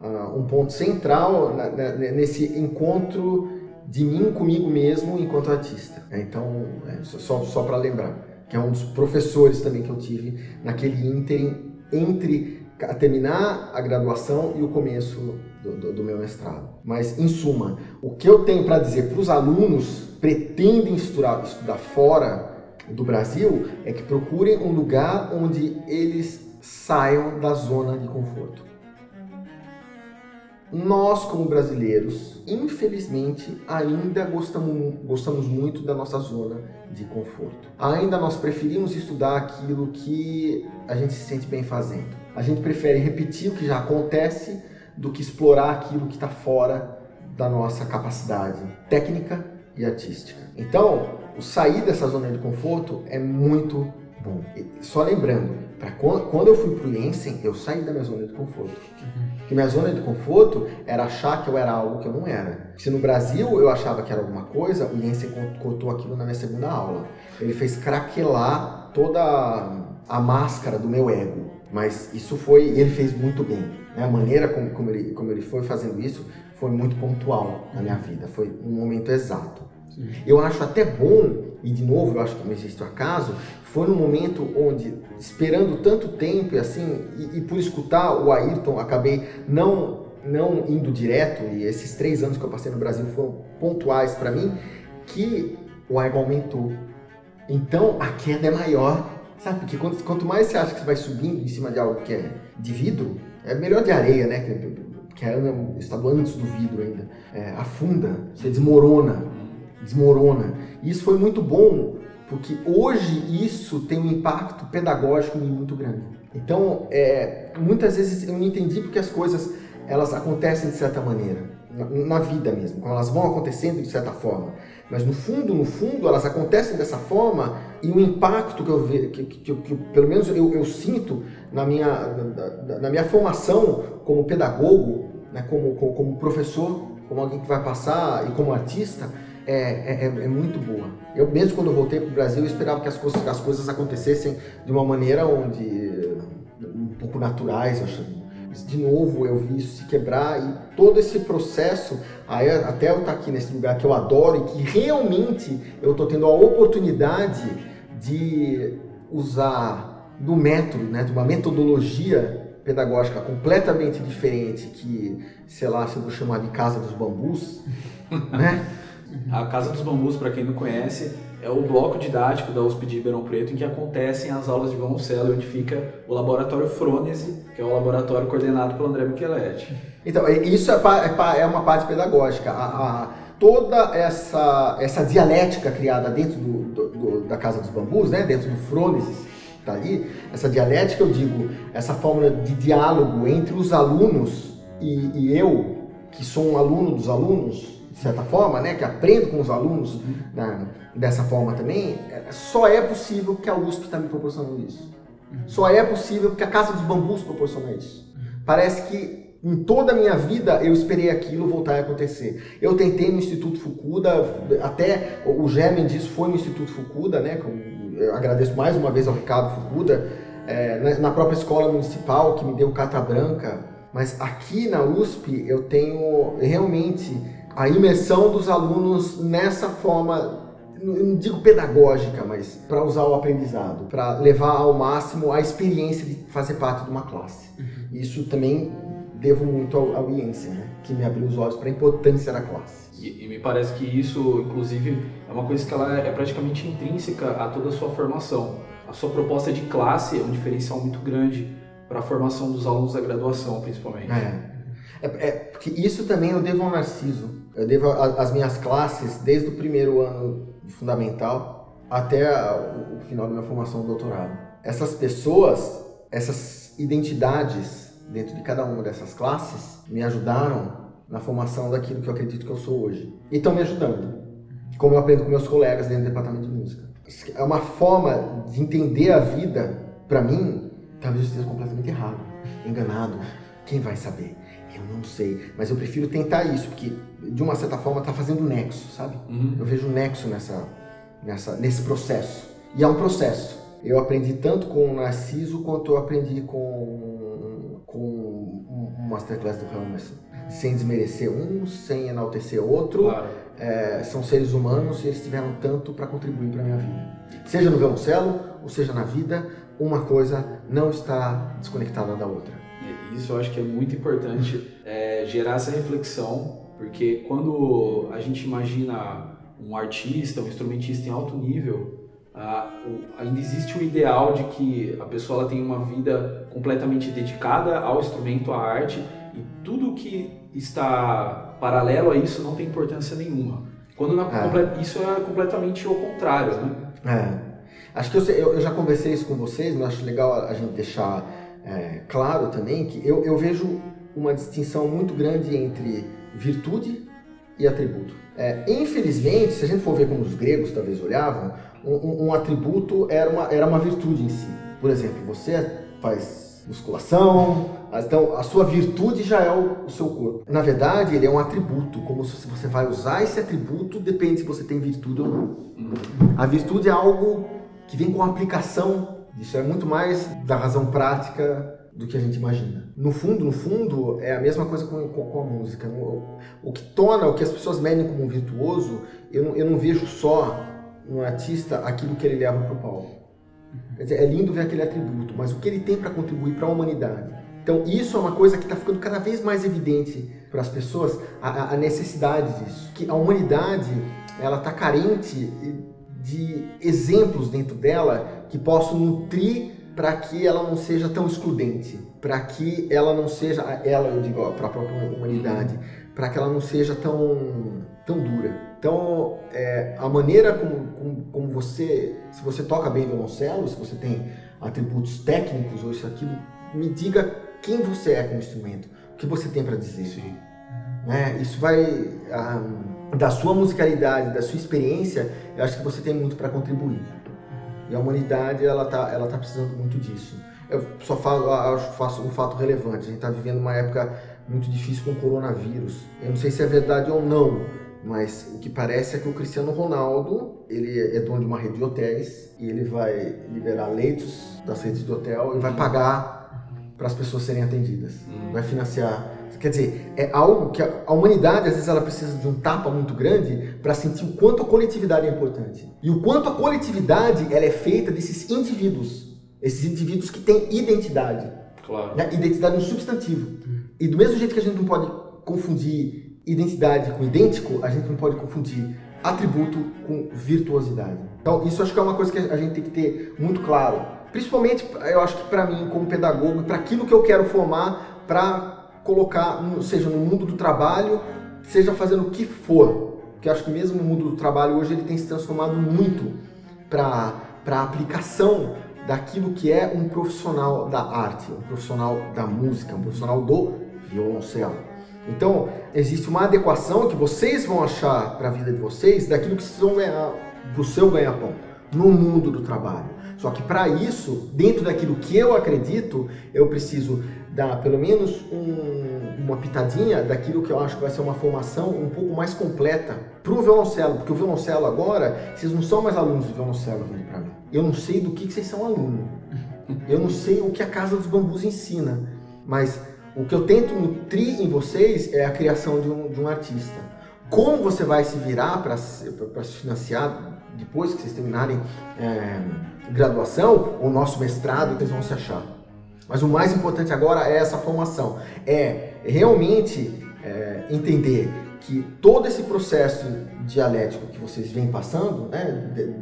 uh, um ponto central nesse encontro de mim comigo mesmo enquanto artista. Então, é, só, só para lembrar, que é um dos professores também que eu tive naquele ínterim entre terminar a graduação e o começo do, do, do meu mestrado. Mas, em suma, o que eu tenho para dizer para os alunos pretendem estudar, estudar fora do Brasil é que procurem um lugar onde eles saiam da zona de conforto. Nós, como brasileiros, infelizmente, ainda gostamos, gostamos muito da nossa zona de conforto. Ainda nós preferimos estudar aquilo que a gente se sente bem fazendo. A gente prefere repetir o que já acontece do que explorar aquilo que está fora da nossa capacidade técnica e artística. Então, o sair dessa zona de conforto é muito bom. E só lembrando, para quando eu fui para o Jensen, eu saí da minha zona de conforto. Uhum. Porque minha zona de conforto era achar que eu era algo que eu não era. Se no Brasil eu achava que era alguma coisa, o Jensen cortou aquilo na minha segunda aula. Ele fez craquelar toda a máscara do meu ego. Mas isso foi, ele fez muito bem. Né? A maneira como, como, ele, como ele foi fazendo isso foi muito pontual na minha vida, foi um momento exato. Sim. Eu acho até bom, e de novo eu acho que não existe o acaso, foi num momento onde, esperando tanto tempo e assim, e, e por escutar o Ayrton, acabei não, não indo direto, e esses três anos que eu passei no Brasil foram pontuais para mim, que o ego aumentou. Então a queda é maior Sabe? Porque quanto, quanto mais você acha que você vai subindo em cima de algo que é de vidro, é melhor de areia, né? Que, que é, está antes do vidro ainda. É, afunda, você desmorona, desmorona. E isso foi muito bom, porque hoje isso tem um impacto pedagógico muito grande. Então, é, muitas vezes eu não entendi porque as coisas elas acontecem de certa maneira, na, na vida mesmo, elas vão acontecendo de certa forma. Mas no fundo, no fundo, elas acontecem dessa forma e o impacto que eu vejo, que, que, que, pelo menos eu, eu sinto na minha, na, na, minha formação como pedagogo, né, como, como, como, professor, como alguém que vai passar e como artista, é, é, é, é muito boa. Eu mesmo quando eu voltei para o Brasil, eu esperava que as coisas, as coisas acontecessem de uma maneira onde um pouco naturais, eu acho de novo eu vi isso se quebrar e todo esse processo, aí, até eu estar aqui nesse lugar que eu adoro e que realmente eu estou tendo a oportunidade de usar do método, né, de uma metodologia pedagógica completamente diferente que, sei lá, se eu vou chamar de Casa dos Bambus, né? A Casa dos Bambus, para quem não conhece, é o bloco didático da USP de Ribeirão Preto em que acontecem as aulas de violoncelo, onde fica o laboratório Frônese, que é o laboratório coordenado pelo André Micheletti. Então, isso é, é, é uma parte pedagógica. A, a, toda essa, essa dialética criada dentro do, do, da Casa dos Bambus, né, dentro do Frônese, tá ali, essa dialética, eu digo, essa forma de diálogo entre os alunos e, e eu, que sou um aluno dos alunos, de certa forma, né, que aprendo com os alunos né, dessa forma também, é, só é possível porque a USP está me proporcionando isso. Uhum. Só é possível porque a Casa dos Bambus proporciona isso. Uhum. Parece que em toda a minha vida eu esperei aquilo voltar a acontecer. Eu tentei no Instituto Fukuda, até o Germen disse foi no Instituto Fukuda, né? Eu agradeço mais uma vez ao Ricardo Fukuda, é, na própria escola municipal que me deu carta branca. Mas aqui na USP eu tenho realmente a imersão dos alunos nessa forma não digo pedagógica, mas para usar o aprendizado, para levar ao máximo a experiência de fazer parte de uma classe. Uhum. Isso também devo muito ao, ao Iensen, né? que me abriu os olhos para a importância da classe. E, e, me parece que isso, inclusive, é uma coisa que ela é praticamente intrínseca a toda a sua formação. A sua proposta de classe é um diferencial muito grande para a formação dos alunos da graduação, principalmente. É. É, é, porque isso também eu devo ao Narciso. Eu devo as minhas classes desde o primeiro ano fundamental até a, o final da minha formação do doutorado. Essas pessoas, essas identidades dentro de cada uma dessas classes me ajudaram na formação daquilo que eu acredito que eu sou hoje. E estão me ajudando, como eu aprendo com meus colegas dentro do departamento de música. É uma forma de entender a vida, para mim, talvez eu esteja completamente errado, enganado. Quem vai saber? Eu não sei, mas eu prefiro tentar isso, porque de uma certa forma está fazendo nexo, sabe? Uhum. Eu vejo nexo nessa, nessa, nesse processo. E é um processo. Eu aprendi tanto com o Narciso quanto eu aprendi com, com o Masterclass do Helmerson. Sem desmerecer um, sem enaltecer outro. Claro. É, são seres humanos e eles tiveram tanto para contribuir para a minha vida. Seja no violoncelo, ou seja na vida, uma coisa não está desconectada da outra. Isso eu acho que é muito importante é, gerar essa reflexão, porque quando a gente imagina um artista, um instrumentista em alto nível, ainda existe o ideal de que a pessoa ela tem uma vida completamente dedicada ao instrumento, à arte, e tudo que está paralelo a isso não tem importância nenhuma. Quando na, é. isso é completamente o contrário, né? É. Acho que eu, eu, já conversei isso com vocês, mas acho legal a gente deixar é, claro também que eu, eu vejo uma distinção muito grande entre virtude e atributo. É, infelizmente, se a gente for ver como os gregos talvez olhavam, um, um, atributo era uma, era uma virtude em si. Por exemplo, você faz musculação, então a sua virtude já é o, o, seu corpo. Na verdade, ele é um atributo, como se você vai usar esse atributo, depende se você tem virtude ou não. A virtude é algo que vem com aplicação isso é muito mais da razão prática do que a gente imagina. No fundo, no fundo, é a mesma coisa com, com, com a música. O, que torna, o que as pessoas medem como um virtuoso, eu não, eu não vejo só no artista aquilo que ele leva para o palco. Quer dizer, é lindo ver aquele atributo, mas o que ele tem para contribuir para a humanidade. Então, isso é uma coisa que está ficando cada vez mais evidente para as pessoas, a, a necessidade disso. Que a humanidade, ela está carente de exemplos dentro dela que possam nutrir para que ela não seja tão excludente, para que ela não seja, ela eu digo, para a própria humanidade, para que ela não seja tão, tão dura. Então, é, a maneira como, como, como, você, se você toca bem violoncelo, se você tem atributos técnicos ou isso aquilo, me diga quem você é com o instrumento, o que você tem para dizer. Sim. Né? Isso vai um, ah, da sua musicalidade, da sua experiência, eu acho que você tem muito para contribuir. E a humanidade ela tá, ela tá precisando muito disso. Eu só falo, acho, faço um fato relevante. A gente está vivendo uma época muito difícil com o coronavírus. Eu não sei se é verdade ou não, mas o que parece é que o Cristiano Ronaldo ele é dono de uma rede de hotéis e ele vai liberar leitos das redes de hotel e vai pagar para as pessoas serem atendidas. Hum. Vai financiar Quer dizer, é algo que a, humanidade, às vezes, ela precisa de um tapa muito grande para sentir o quanto a coletividade é importante. E o quanto a coletividade ela é feita desses indivíduos. Esses indivíduos que têm identidade. Claro. Né? Identidade é um substantivo. E do mesmo jeito que a gente não pode confundir identidade com idêntico, a gente não pode confundir atributo com virtuosidade. Então, isso acho que é uma coisa que a gente tem que ter muito claro. Principalmente, eu acho que para mim, como pedagogo, para aquilo que eu quero formar para colocar, seja no mundo do trabalho, seja fazendo o que for. Eu acho que mesmo no mundo do trabalho hoje ele tem se transformado muito para a aplicação daquilo que é um profissional da arte, um profissional da música, um profissional do violoncelo. Então, existe uma adequação que vocês vão achar para a vida de vocês daquilo que vocês vão ganhar, do seu ganha-pão, no mundo do trabalho. Só que para isso, dentro daquilo que eu acredito, eu preciso dar pelo menos um, uma pitadinha daquilo que eu acho que vai ser uma formação um pouco mais completa para o violoncelo, porque o violoncelo agora, vocês não são mais alunos de violoncelo para mim. Eu não sei do que, que vocês são alunos. Eu não sei o que a Casa dos Bambus ensina, mas o que eu tento nutrir em vocês é a criação de um, de um artista. Como você vai se virar para se financiar depois que vocês terminarem é, graduação ou nosso mestrado, vocês vão se achar. Mas o mais importante agora é essa formação. É realmente é, entender que todo esse processo dialético que vocês vêm passando, né,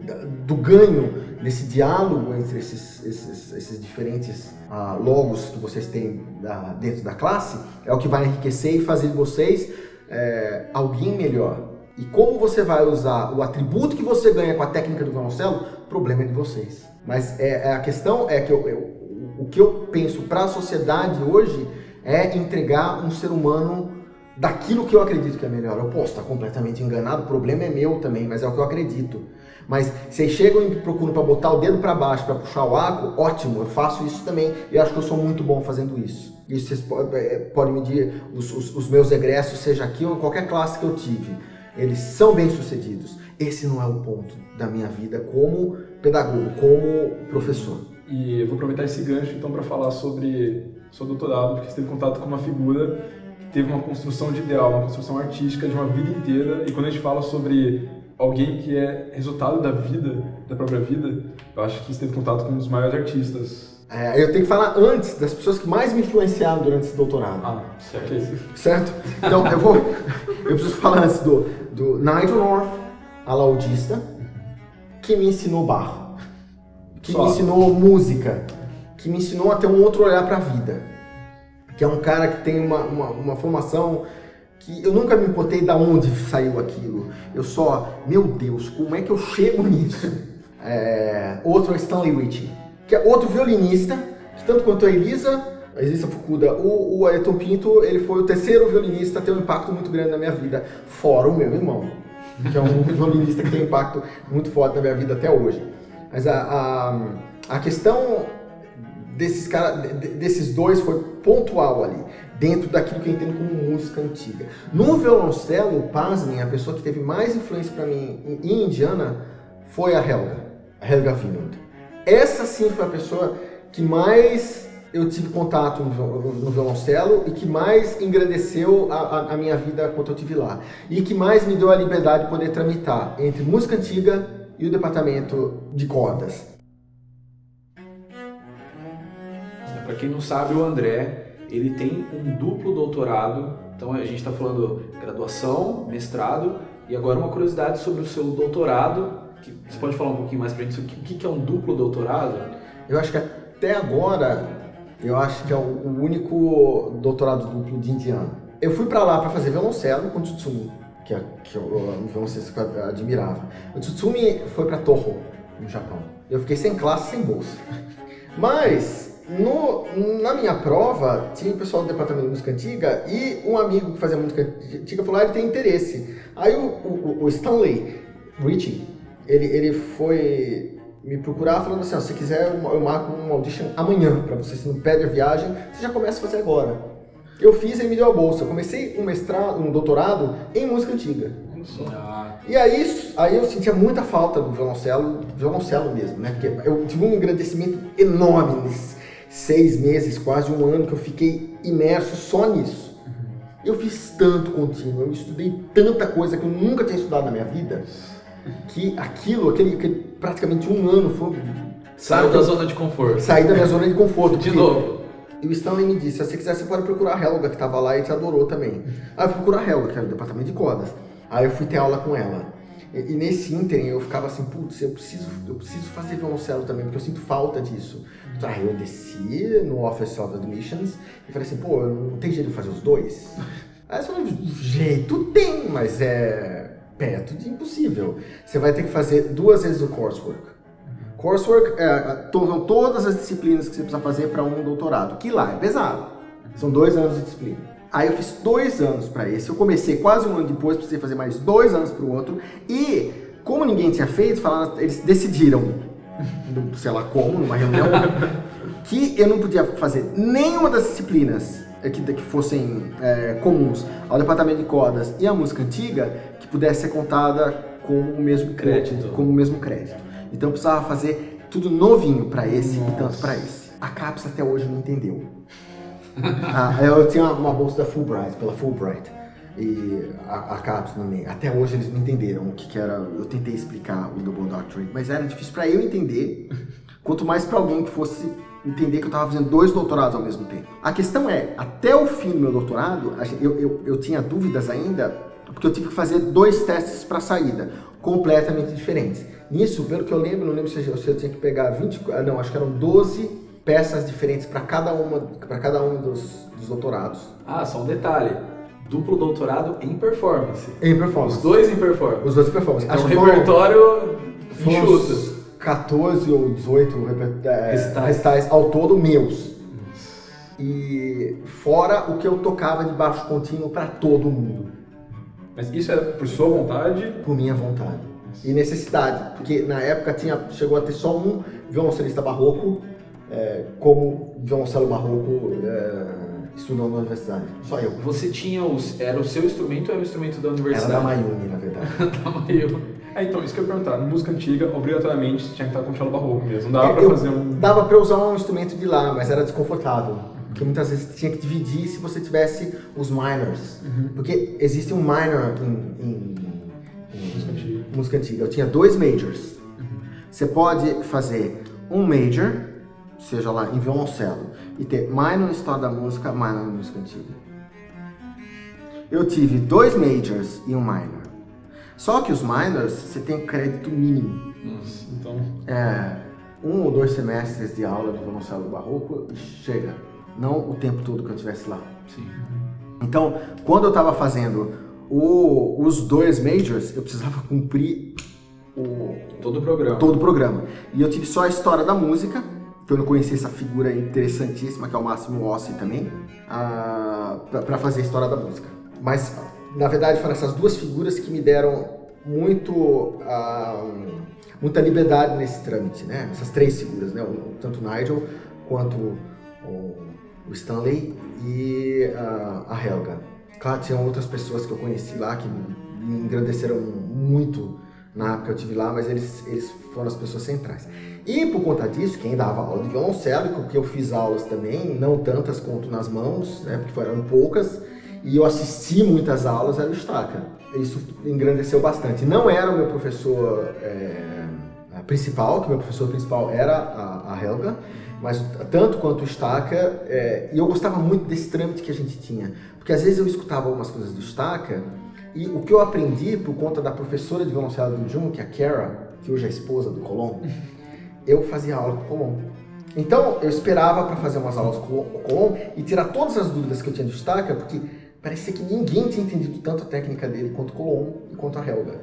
do ganho nesse diálogo entre esses, esses, esses diferentes uh, logos que vocês têm uh, dentro da classe, é o que vai enriquecer e fazer de vocês é, alguém melhor. E como você vai usar o atributo que você ganha com a técnica do violoncelo, problema é de vocês. Mas é, é a questão é que eu, eu, o que eu penso para a sociedade hoje é entregar um ser humano daquilo que eu acredito que é melhor. Eu posso estar completamente enganado, o problema é meu também, mas é o que eu acredito. Mas vocês chegam e procuram para botar o dedo para baixo, para puxar o arco, ótimo, eu faço isso também e acho que eu sou muito bom fazendo isso. E vocês é, podem medir os, os, os meus egressos, seja aqui ou em qualquer classe que eu tive. Eles são bem-sucedidos. Esse não é o ponto da minha vida como pedagogo, como professor. E eu vou aproveitar esse gancho então para falar sobre seu doutorado, porque você teve contato com uma figura teve uma construção de ideal, uma construção artística de uma vida inteira. E quando a gente fala sobre alguém que é resultado da vida, da própria vida, eu acho que você teve contato com um dos maiores artistas. É, eu tenho que falar antes das pessoas que mais me influenciaram durante esse doutorado. Ah, certo. Certo? Então eu vou. Eu preciso falar antes do, do Nigel North, alaudista, que me ensinou barro, que Só. me ensinou música, que me ensinou a ter um outro olhar para a vida que é um cara que tem uma, uma, uma formação que eu nunca me importei da onde saiu aquilo. Eu só, meu Deus, como é que eu chego nisso? É, outro é Stanley Ritchie, que é outro violinista, que tanto quanto a Elisa, a Elisa Fukuda, o, o Ayrton Pinto, ele foi o terceiro violinista a ter um impacto muito grande na minha vida, fora o meu irmão, que é um violinista que tem um impacto muito forte na minha vida até hoje. Mas a, a, a questão desses, cara, desses dois foi pontual ali, dentro daquilo que eu entendo como música antiga. No violoncelo, pasmem, a pessoa que teve mais influência para mim em Indiana foi a Helga, a Helga Vinod. Essa sim foi a pessoa que mais eu tive contato no, violoncelo e que mais engrandeceu a, a, a, minha vida quando eu tive lá. E que mais me deu a liberdade de poder tramitar entre música antiga e o departamento de cordas. Para quem não sabe, o André ele tem um duplo doutorado. Então a gente está falando graduação, mestrado e agora uma curiosidade sobre o seu doutorado. Você pode falar um pouquinho mais para a gente sobre o que é um duplo doutorado? Eu acho que até agora eu acho que é o único doutorado duplo de indiano. Eu fui para lá para fazer violoncelo com Tsutsumi, que é, que é um violoncelo que eu admirava. O Tsutsumi foi para Toho, no Japão. Eu fiquei sem classe, sem bolsa. Mas no, na minha prova, tinha o pessoal do departamento de música antiga e um amigo que fazia música antiga falou: ah, ele tem interesse. Aí o, o, o Stanley Ritchie, ele, ele foi me procurar falando assim: se quiser, eu marco um audition amanhã para você. Se não pede a viagem, você já começa a fazer agora. Eu fiz e me deu a bolsa. Eu comecei um mestrado, um doutorado em música antiga. E aí, aí eu sentia muita falta do violoncelo, violoncelo mesmo, né? Porque eu tive um engrandecimento enorme nesses seis meses, quase um ano que eu fiquei imerso só nisso. Eu fiz tanto contínuo, eu estudei tanta coisa que eu nunca tinha estudado na minha vida, que aquilo, aquele, aquele praticamente um ano foi. Saiu da zona de conforto. Saí da minha zona de conforto. de novo. E o Stanley me disse: se você quiser, você pode procurar a Helga, que estava lá e te adorou também. Aí eu fui procurar a Helga, que era do departamento de cordas. Aí eu fui ter aula com ela. E, e nesse ínterim eu ficava assim: putz, eu preciso, eu preciso fazer violoncelo também, porque eu sinto falta disso. Aí eu desci no Office of Admissions e falei assim, pô, não tem jeito de fazer os dois? Aí você falou, jeito tem, mas é perto de impossível. Você vai ter que fazer duas vezes o coursework. Coursework é, são todas as disciplinas que você precisa fazer para um doutorado, que lá é pesado. São dois anos de disciplina. Aí eu fiz dois anos para esse. Eu comecei quase um ano depois, precisei fazer mais dois anos para o outro. E como ninguém tinha feito, falaram, eles decidiram sei lá como, numa reunião, que eu não podia fazer nenhuma das disciplinas que, que fossem é, comuns ao departamento de cordas e à música antiga que pudesse ser contada com o mesmo crédito. Com o mesmo crédito. Então eu precisava fazer tudo novinho para esse Nossa. e tanto para esse. A CAPES até hoje não entendeu. ah, eu tinha uma bolsa da Fulbright, pela Fulbright e a, a CAPES também. Até hoje eles não entenderam o que, que era. Eu tentei explicar o Double Doctrine, mas era difícil para eu entender, quanto mais para alguém que fosse entender que eu estava fazendo dois doutorados ao mesmo tempo. A questão é, até o fim do meu doutorado, eu, eu, eu tinha dúvidas ainda, porque eu tive que fazer dois testes para saída, completamente diferentes. Nisso, pelo que eu lembro, não lembro se eu, se eu tinha que pegar 20, ah, não, acho que eram 12 peças diferentes para cada uma, para cada um dos, dos doutorados. Ah, só um detalhe duplo doutorado em performance. Em performance. Os dois em performance. Os dois em performance. Então, Acho repertório enxuto. 14 ou 18 é, recitais. ao todo meus. E fora o que eu tocava de baixo contínuo para todo mundo. Mas isso é por sua vontade? Por minha vontade. E necessidade, porque na época tinha, chegou a ter só um violoncelista barroco, é, como violoncelo barroco é, estudando na universidade. Só eu. Você tinha os. Era o seu instrumento ou era o instrumento da universidade? Era da Mayumi, na verdade. da Mayumi. É, então, isso que eu ia perguntar. Música antiga, obrigatoriamente, tinha que estar com cello barroco mesmo. Dava pra fazer um. Dava pra usar um instrumento de lá, mas era desconfortável. Porque muitas vezes tinha que dividir se você tivesse os minors. Uhum. Porque existe um minor em, em, em música, antiga. música antiga. Eu tinha dois majors. Uhum. Você pode fazer um major, seja lá em violoncelo, e ter minor história da música, minor música antiga. Eu tive dois majors e um minor. Só que os minors você tem crédito mínimo. Nossa, então. É, um ou dois semestres de aula de violoncelo barroco chega. Não o tempo todo que eu estivesse lá. Sim. Então, quando eu estava fazendo o, os dois majors, eu precisava cumprir o, todo o programa. Todo o programa. E eu tive só a história da música que eu não conhecia essa figura interessantíssima, que é o Máximo Ossi também, ah, para fazer a história da música. Mas, na verdade, foram essas duas figuras que me deram muito, ah, muita liberdade nesse trâmite, né? Essas três figuras, né? Tanto o Nigel quanto o, Stanley e ah, a Helga. Claro, tinham outras pessoas que eu conheci lá que me engrandeceram muito na época que eu tive lá, mas eles, eles foram as pessoas centrais. E por conta disso, quem dava aula de violoncelo, porque eu fiz aulas também, não tantas quanto nas mãos, né, porque foram poucas, e eu assisti muitas aulas, era o Staca. Isso engrandeceu bastante. Não era o meu professor é, principal, que meu professor principal era a, a Helga, mas tanto quanto o Staca, é, e eu gostava muito desse trâmite que a gente tinha, porque às vezes eu escutava algumas coisas do Staca, e o que eu aprendi por conta da professora de violoncelo do Jun, que é a Kara, que hoje é a esposa do Colom, eu fazia aula com o Colom. Então eu esperava para fazer umas aulas com o Colom e tirar todas as dúvidas que eu tinha de destaque, porque parecia que ninguém tinha entendido tanto a técnica dele quanto o Colom e quanto a Helga.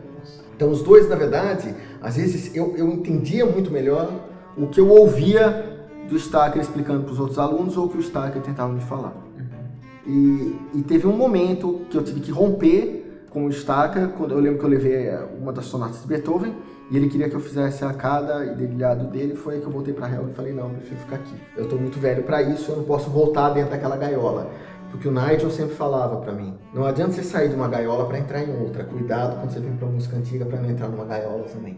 Então os dois, na verdade, às vezes eu, eu entendia muito melhor o que eu ouvia do Stacker explicando para os outros alunos ou o que o Stacker tentava me falar. E, e, teve um momento que eu tive que romper com o Stacker, quando eu lembro que eu levei eh, uma das sonatas de Beethoven, e ele queria que eu fizesse a cada e dedilhado dele, foi aí que eu voltei para Helga e falei, não, eu prefiro ficar aqui. Eu estou muito velho para isso, eu não posso voltar dentro daquela gaiola. Porque o Nigel sempre falava para mim, não adianta você sair de uma gaiola para entrar em outra, cuidado quando você vem para música antiga para não entrar numa gaiola também.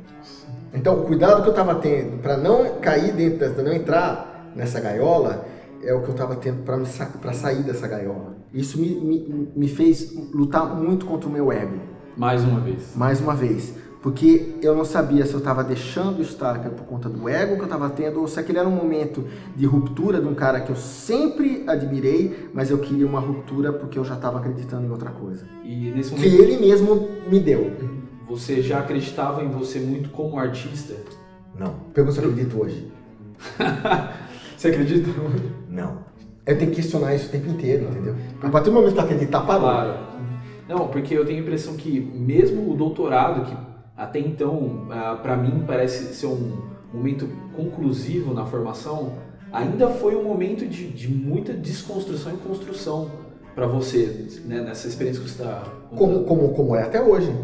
Então, o cuidado que eu estava tendo para não cair dentro dessa, não entrar nessa gaiola, é o que eu estava tendo para sair dessa gaiola. Isso me, me, me fez lutar muito contra o meu ego. Mais uma vez. Mais uma vez. Porque eu não sabia se eu estava deixando o Starker por conta do ego que eu estava tendo ou se aquele era um momento de ruptura de um cara que eu sempre admirei, mas eu queria uma ruptura porque eu já estava acreditando em outra coisa. E nesse momento... Que ele mesmo me deu. Você já acreditava em você muito como artista? Não. Pergunta se eu acredito hoje. Você acredita? Não. Eu tenho que questionar isso o tempo inteiro, entendeu? A partir do momento que eu acreditar, parou. Claro. Não, porque eu tenho a impressão que mesmo o doutorado, que até então, ah, para mim, parece ser um momento conclusivo na formação, ainda foi um momento de, de muita desconstrução e construção para você, né, nessa experiência que você está... Como, como, como é até hoje.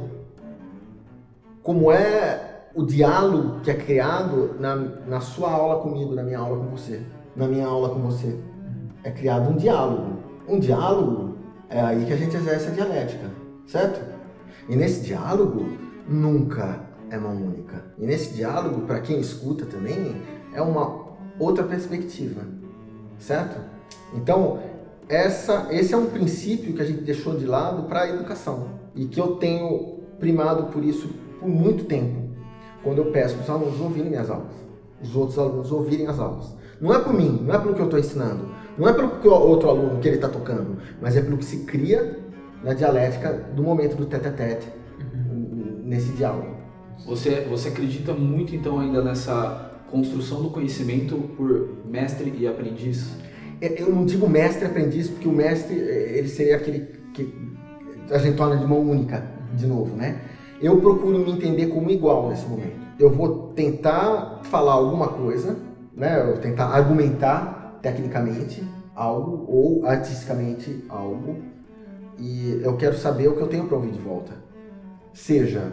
Como é o diálogo que é criado na, na sua aula comigo, na minha aula com você, na minha aula com você. É criado um diálogo. Um diálogo é aí que a gente exerce a dialética, certo? E nesse diálogo nunca é mão única. E nesse diálogo, para quem escuta também, é uma outra perspectiva, certo? Então, essa, esse é um princípio que a gente deixou de lado para a educação e que eu tenho primado por isso por muito tempo quando eu peço para os alunos ouvirem minhas aulas, os outros alunos ouvirem as aulas. Não é por mim, não é pelo que eu estou ensinando, não é pelo que o outro aluno que ele está tocando, mas é pelo que se cria na dialética do momento do tete-a-tete, uhum. Nesse diálogo. Você, você acredita muito então ainda nessa construção do conhecimento por mestre e aprendiz? É, eu não digo mestre e aprendiz porque o mestre é, ele seria aquele que a gente torna de mão única, de novo, né? Eu procuro me entender como igual nesse momento. Eu vou tentar falar alguma coisa, né? Eu vou tentar argumentar tecnicamente algo ou artisticamente algo e eu quero saber o que eu tenho para ouvir de volta. Seja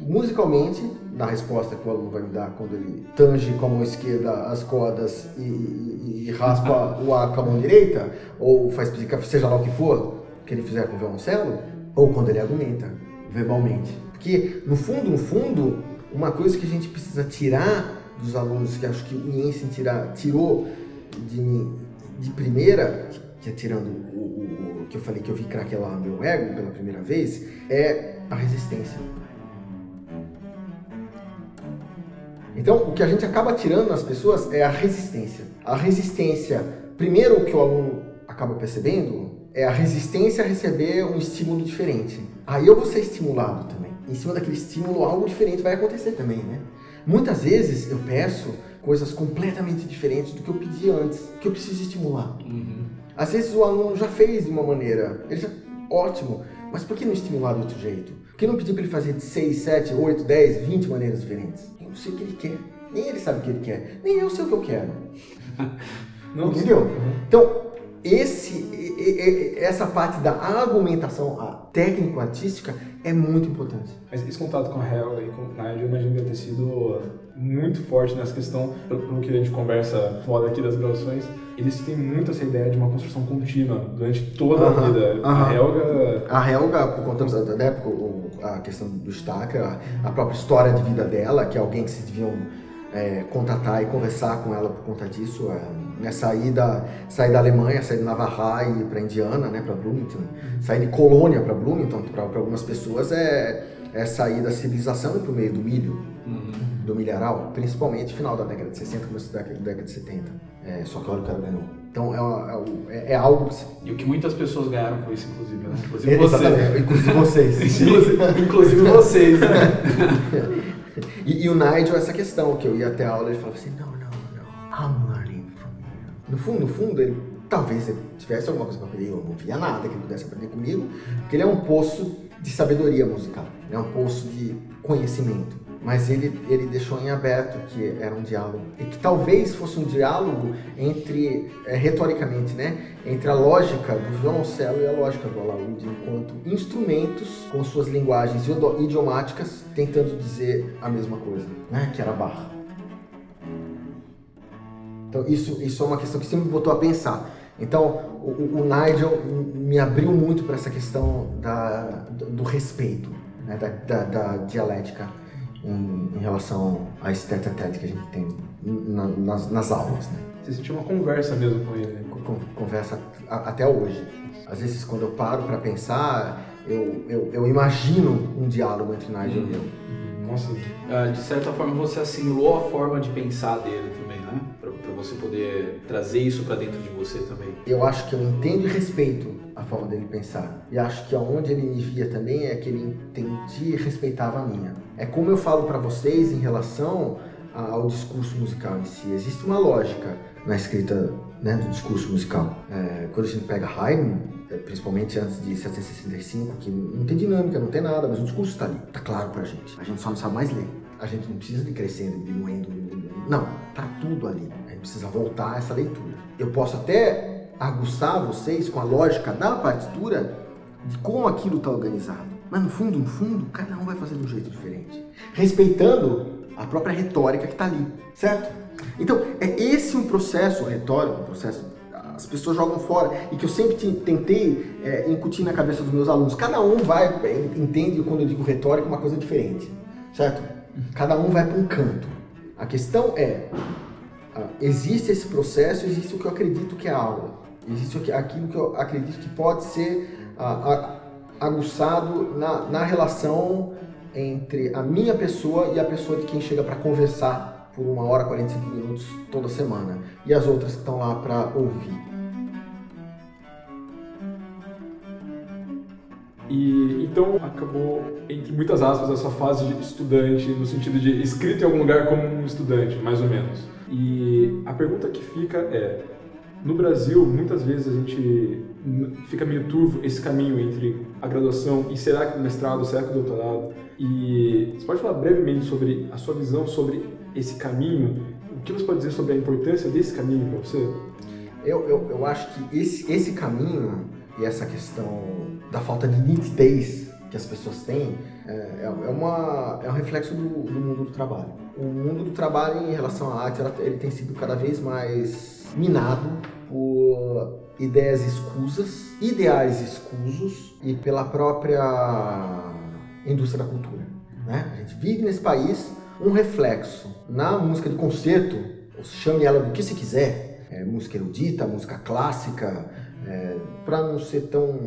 musicalmente, na resposta que o aluno vai me dar quando ele tange com a mão esquerda as cordas e, e, e raspa o ar com a mão direita, ou faz seja lá o que for que ele fizer com o violoncelo, ou quando ele argumenta verbalmente. Porque, no fundo, no fundo, uma coisa que a gente precisa tirar dos alunos, que acho que o Jensen tirou de, de primeira, que é tirando o, que eu falei que eu vi craquelar meu ego pela primeira vez, é a resistência. Então, o que a gente acaba tirando nas pessoas é a resistência. A resistência, primeiro o que o aluno acaba percebendo é a resistência a receber um estímulo diferente. Aí eu vou ser estimulado também. Em cima daquele estímulo, algo diferente vai acontecer também, né? Muitas vezes eu peço coisas completamente diferentes do que eu pedi antes, que eu preciso estimular. Uhum. Às vezes o aluno já fez de uma maneira, ele já, ótimo, mas por que não estimular de outro jeito? Por que não pedir para ele fazer de 6, 7, 8, 10, 20 maneiras diferentes? Eu não sei o que ele quer. Nem ele sabe o que ele quer. Nem eu sei o que eu quero. não, Entendeu? Uhum. Então, esse, essa parte da argumentação técnico-artística é muito importante. Mas esse contato com a Helga e com o Nigel, eu imagino que ter sido muito forte nessa questão, pelo que a gente conversa fora aqui das gravações, eles têm muito essa ideia de uma construção contínua durante toda a vida. A Helga... A Helga, por conta da, época, a questão do Stacker, a própria história de vida dela, que é alguém que vocês deviam é, contatar e conversar com ela por conta disso, é, né, sair, da, sair da Alemanha, sair de Navarra e ir para Indiana, né, para Bloomington, sair de Colônia para Bloomington, para algumas pessoas é, é sair da civilização e para o meio do milho, uhum. do milharal, principalmente final da década de 60, começo da década de 70. É, só que olha o cara ganhou. Então é, é, é, algo. E o que muitas pessoas ganharam com isso, inclusive, né? Inclusive você. inclusive vocês. inclusive, vocês, né? e, e, o Nigel, essa questão, que eu ia até a aula e ele falava assim: não, não, não, you. No fundo, no fundo, ele talvez ele tivesse alguma coisa para aprender, eu não via nada que ele pudesse aprender comigo, porque ele é um poço de sabedoria musical, é um poço de conhecimento mas ele, ele deixou em aberto que era um diálogo e que talvez fosse um diálogo entre é, retoricamente, né, entre a lógica do violoncelo e a lógica do alaúde enquanto instrumentos com suas linguagens idiomáticas tentando dizer a mesma coisa, né, que era barra. Então isso isso é uma questão que sempre me botou a pensar. Então o, o Nigel me abriu muito para essa questão da, do respeito, né, da, da, da dialética em, em relação a esse tete a tete que a gente tem na, nas, nas, aulas. Né? Você sentiu uma conversa mesmo com ele? Com, conversa a, até hoje. Às vezes, quando eu paro para pensar, eu, eu, eu, imagino um diálogo entre Nigel e eu. Nossa. Uh, de certa forma, você assimilou a forma de pensar dele você poder trazer isso para dentro de você também. Eu acho que eu entendo e respeito a forma dele pensar. E acho que aonde ele me via também é que ele entendia e respeitava a minha. É como eu falo para vocês em relação ao discurso musical em si. Existe uma lógica na escrita né, do discurso musical. É, quando a gente pega Haydn, é, principalmente antes de 1765, que não tem dinâmica, não tem nada, mas o discurso está ali, está claro para a gente. A gente só não sabe mais ler. A gente não precisa de crescendo, diminuindo, não, tá tudo ali. Precisa voltar a essa leitura. Eu posso até aguçar vocês com a lógica da partitura de como aquilo está organizado. Mas no fundo, no fundo, cada um vai fazer de um jeito diferente. Respeitando a própria retórica que está ali, certo? Então, é esse um processo retórico, um processo as pessoas jogam fora e que eu sempre tentei é, incutir na cabeça dos meus alunos. Cada um vai, é, entende quando eu digo retórica, uma coisa diferente, certo? Cada um vai para um canto. A questão é, existe esse processo, existe o que eu acredito que é aula, existe aquilo que eu acredito que pode ser ah, aguçado na, na relação entre a minha pessoa e a pessoa de quem chega para conversar por uma hora, 45 minutos toda semana. E as outras que estão lá para ouvir. E então acabou, entre muitas aspas, essa fase de estudante, no sentido de escrito em algum lugar como um estudante, mais ou menos. E a pergunta que fica é: no Brasil, muitas vezes a gente fica meio turvo esse caminho entre a graduação e será que o mestrado, será que o doutorado? E você pode falar brevemente sobre a sua visão sobre esse caminho? O que você pode dizer sobre a importância desse caminho para você? Eu, eu, eu acho que esse, esse caminho e essa questão da falta de nitidez que as pessoas têm é, é, é uma, é um reflexo do, do, mundo do trabalho. O mundo do trabalho em relação à arte, ele tem sido cada vez mais minado por ideias escusas, ideais escusos e pela própria indústria da cultura. Né? A gente vive nesse país um reflexo na música de concerto, chame ela do que se quiser, é, música erudita, música clássica, é, para não ser tão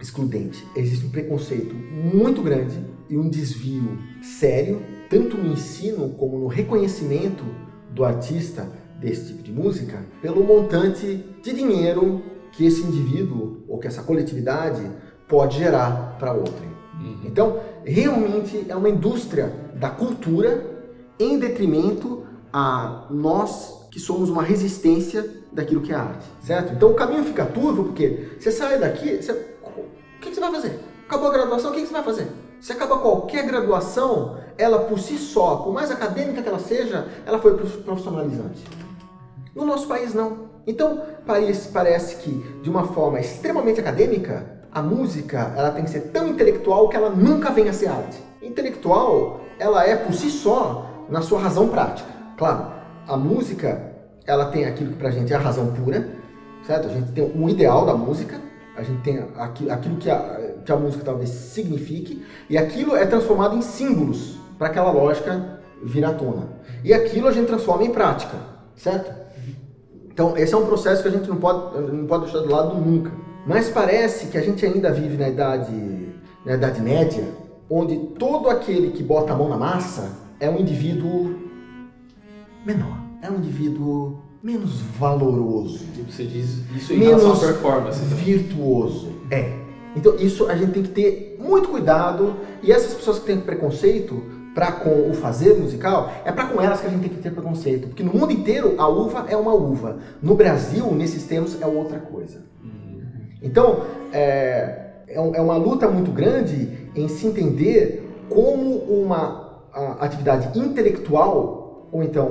excludente, existe um preconceito muito grande e um desvio sério, tanto no ensino como no reconhecimento do artista desse tipo de música, pelo montante de dinheiro que esse indivíduo ou que essa coletividade pode gerar para outrem. Uhum. Então, realmente é uma indústria da cultura em detrimento a nós que somos uma resistência daquilo que é arte, certo? Então o caminho fica turvo porque você sai daqui, você... o que você vai fazer? Acabou a graduação, o que você vai fazer? Se acaba qualquer graduação, ela por si só, por mais acadêmica que ela seja, ela foi profissionalizante. No nosso país não. Então parece, parece que de uma forma extremamente acadêmica, a música ela tem que ser tão intelectual que ela nunca venha a ser arte. Intelectual, ela é por si só na sua razão prática. Claro, a música ela tem aquilo que pra gente é a razão pura, certo? A gente tem um ideal da música, a gente tem aquilo, aquilo que, a, que a música talvez signifique, e aquilo é transformado em símbolos para aquela lógica vir à tona. E aquilo a gente transforma em prática, certo? Então, esse é um processo que a gente não pode, não pode deixar de lado nunca. Mas parece que a gente ainda vive na idade, na idade média, onde todo aquele que bota a mão na massa é um indivíduo menor é um indivíduo menos valoroso. Tipo, você diz isso em menos relação à performance. Virtuoso. É. Então isso a gente tem que ter muito cuidado e essas pessoas que têm preconceito para com o fazer musical, é para com elas que a gente tem que ter preconceito, porque no mundo inteiro a uva é uma uva. No Brasil, nesses termos, é outra coisa. Uhum. Então, é, é, é uma luta muito grande em se entender como uma atividade intelectual, ou então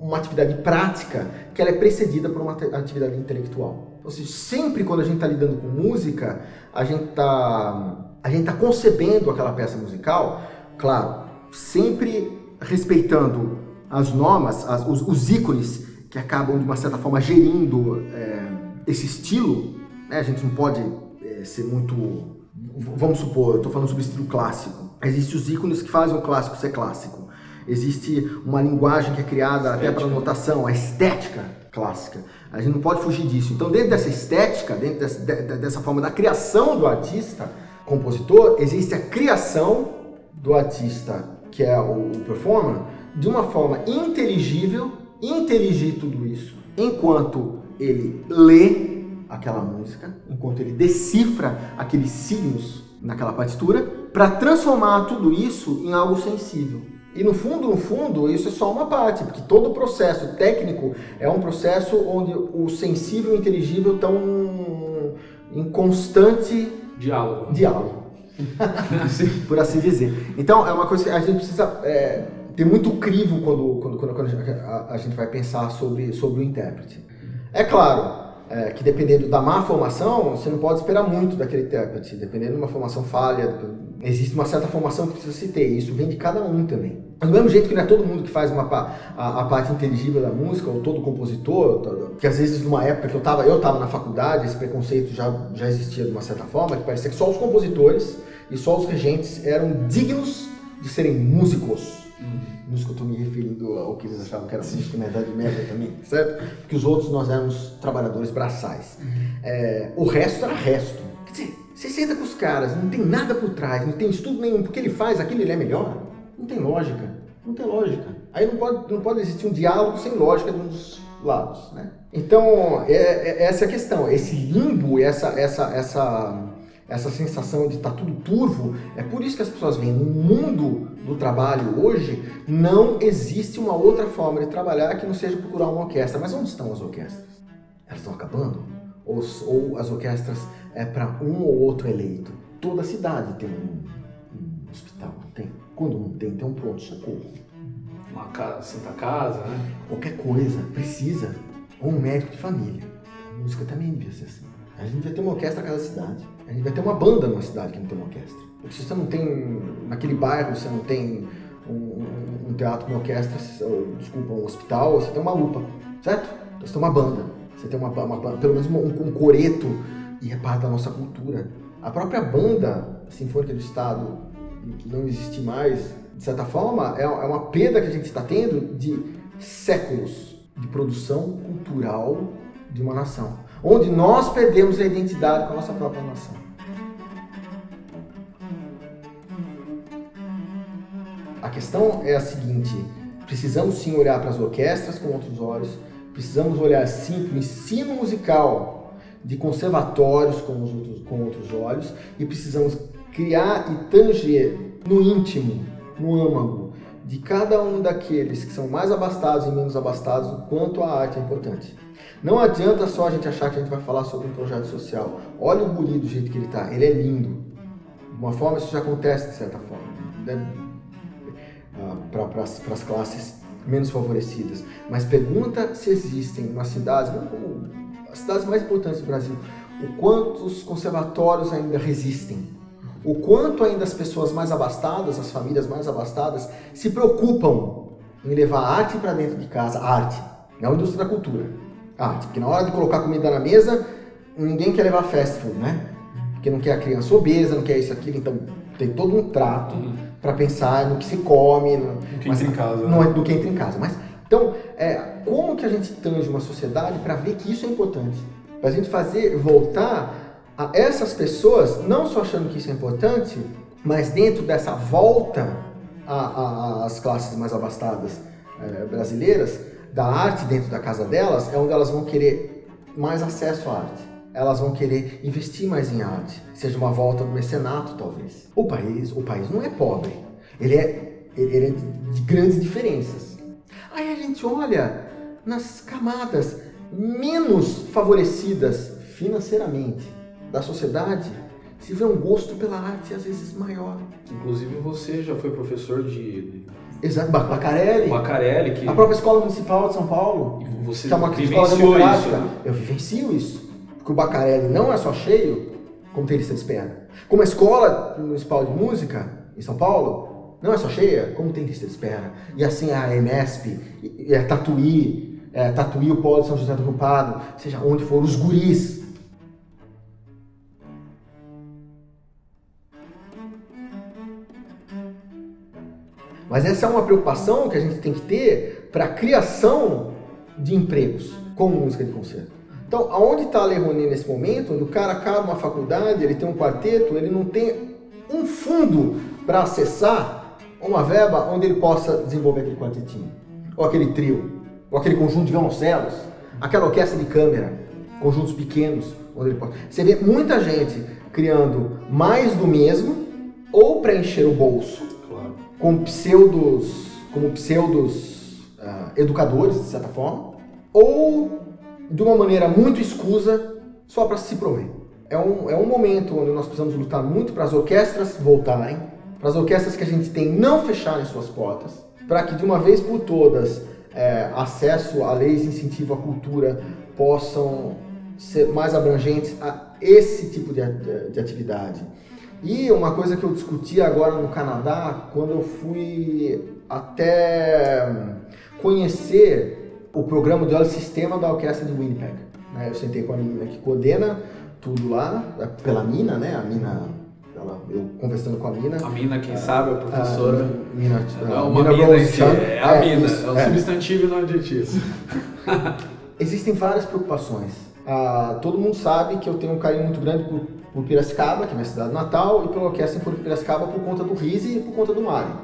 uma atividade prática que ela é precedida por uma atividade intelectual. Ou seja, sempre quando a gente está lidando com música, a gente está a gente tá concebendo aquela peça musical, claro, sempre respeitando as normas, as, os, os, ícones que acabam de uma certa forma gerindo é, esse estilo. Né? A gente não pode é, ser muito vamos supor, eu estou falando sobre estilo clássico. Existem os ícones que fazem o clássico ser clássico. Existe uma linguagem que é criada estética. até para notação, a estética clássica. A gente não pode fugir disso. Então, dentro dessa estética, dentro dessa, dessa forma da criação do artista, compositor, existe a criação do artista, que é o, o performer, de uma forma inteligível, inteligir tudo isso, enquanto ele lê aquela música, enquanto ele decifra aqueles signos naquela partitura, para transformar tudo isso em algo sensível. E no fundo, no fundo, isso é só uma parte, porque todo o processo técnico é um processo onde o sensível e o inteligível estão em constante diálogo. diálogo. Por assim dizer. Então, é uma coisa que a gente precisa é, ter muito crivo quando, quando, quando, a, gente vai pensar sobre, sobre o intérprete. É claro, é, que dependendo da má formação, você não pode esperar muito daquele intérprete. Dependendo de uma formação falha, existe uma certa formação que precisa se ter. Isso vem de cada um também. Do mesmo jeito que não é todo mundo que faz uma, a, a parte inteligível da música, ou todo compositor, que às vezes numa época que eu estava eu tava na faculdade, esse preconceito já, já existia de uma certa forma, que parecia que só os compositores e só os regentes eram dignos de serem músicos. Uhum música eu estou me referindo ao que eles achavam que era música na Idade Média também, certo? Porque os outros nós éramos trabalhadores braçais. Uhum. É, o resto era resto. Quer dizer, você senta com os caras, não tem nada por trás, não tem estudo nenhum, porque ele faz aquilo ele é melhor. Não tem lógica. Não tem lógica. Aí não pode, não pode existir um diálogo sem lógica de um dos lados, né? Então, é, é, essa é a questão. Esse limbo, essa, essa, essa, essa sensação de estar tá tudo turvo, é por isso que as pessoas veem no mundo do trabalho hoje, não existe uma outra forma de trabalhar que não seja procurar uma orquestra. Mas onde estão as orquestras? Elas estão acabando? Ou, ou as orquestras é para um ou outro eleito? Toda cidade tem um, um hospital, tem? Quando não tem, tem um pronto-socorro. Uma casa, Santa Casa, né? Qualquer coisa, precisa. Ou um médico de família. A música também devia ser assim. A gente vai ter uma orquestra a cada cidade. A gente vai ter uma banda numa cidade que não tem uma orquestra. Porque se você não tem, naquele bairro, você não tem um, um, teatro com orquestra, ou, desculpa, um hospital, você tem uma UPA, certo? Então você tem uma banda. Você tem uma, uma pelo menos um, um coreto e é parte da nossa cultura. A própria banda sinfônica do Estado, que não existe mais, de certa forma, é, é uma perda que a gente está tendo de séculos de produção cultural de uma nação, onde nós perdemos a identidade com a nossa própria nação. A questão é a seguinte: precisamos sim olhar para as orquestras com outros olhos, precisamos olhar sim para o ensino musical de conservatórios com, outros, com outros olhos e precisamos criar e tanger no íntimo, no âmago, de cada um daqueles que são mais abastados e menos abastados, o quanto a arte é importante. Não adianta só a gente achar que a gente vai falar sobre um projeto social. Olha o guri do jeito que ele está, ele é lindo. De uma forma, isso já acontece de certa forma. Né? Ah, para as classes menos favorecidas. Mas pergunta se existem nas cidades, as cidades mais importantes do Brasil, o quanto os conservatórios ainda resistem. O quanto ainda as pessoas mais abastadas, as famílias mais abastadas, se preocupam em levar arte para dentro de casa, arte, não a indústria da cultura, arte, porque na hora de colocar comida na mesa, ninguém quer levar fast food, né? Porque não quer a criança obesa, não quer isso, aquilo, então tem todo um trato uhum. para pensar no que se come, no, do que mas, entra em casa. Não é do que entra em casa. Mas, então, é, como que a gente tange uma sociedade para ver que isso é importante? Para a gente fazer, voltar essas pessoas, não só achando que isso é importante, mas dentro dessa volta às classes mais abastadas é, brasileiras, da arte dentro da casa delas, é onde elas vão querer mais acesso à arte elas vão querer investir mais em arte, seja uma volta do mecenato talvez. O país, o país não é pobre, ele é, ele é de grandes diferenças. Aí a gente olha nas camadas menos favorecidas financeiramente da sociedade, se vê um gosto pela arte às vezes maior. Inclusive você já foi professor de Exato, Bacarelli. Bacarelli que... A própria Escola Municipal de São Paulo. E você que é uma escola democrática. Isso, né? Eu vivencio isso que o Bacarelli não é só cheio, como tem lista de espera. Como a Escola Municipal de Música, em São Paulo, não é só cheia, como tem lista de espera. E assim a EMESP, e a Tatuí, é, Tatuí, o Polo de São José do Rio Pardo, seja onde for, os guris. Mas essa é uma preocupação que a gente tem que ter para a criação de empregos com música de concerto. Então, aonde está a Lei Rouanet nesse momento, onde o cara acaba uma faculdade, ele tem um quarteto, ele não tem um fundo para acessar uma verba onde ele possa desenvolver aquele quartetinho, ou aquele trio, ou aquele conjunto de violoncelos, aquela orquestra de câmera, conjuntos pequenos, onde ele pode. Você vê muita gente criando mais do mesmo, ou para encher o bolso. Com pseudos, como pseudos uh, educadores, de certa forma, ou de uma maneira muito escusa, só para se prover. É um, é um momento onde nós precisamos lutar muito para as orquestras voltarem, para as orquestras que a gente tem não fecharem suas portas, para que de uma vez por todas é, acesso a leis de incentivo à cultura possam ser mais abrangentes a esse tipo de, de, de atividade. E uma coisa que eu discuti agora no Canadá, quando eu fui até conhecer o programa do sistema da orquestra de Winnipeg. Né? Eu sentei com a menina que coordena tudo lá, é pela Mina, né? A Mina, ela, eu conversando com a Mina. A Mina, quem a, sabe, a professora. A mina, é uma mina, mina si, é a é, Mina, isso, é um é. substantivo e não adjetivo. Existem várias preocupações. Ah, todo mundo sabe que eu tenho um carinho muito grande por, Piracicaba, que é minha cidade natal, e pela Orquestra Sinfônica de Piracicaba por conta do Rise e por conta do Mário.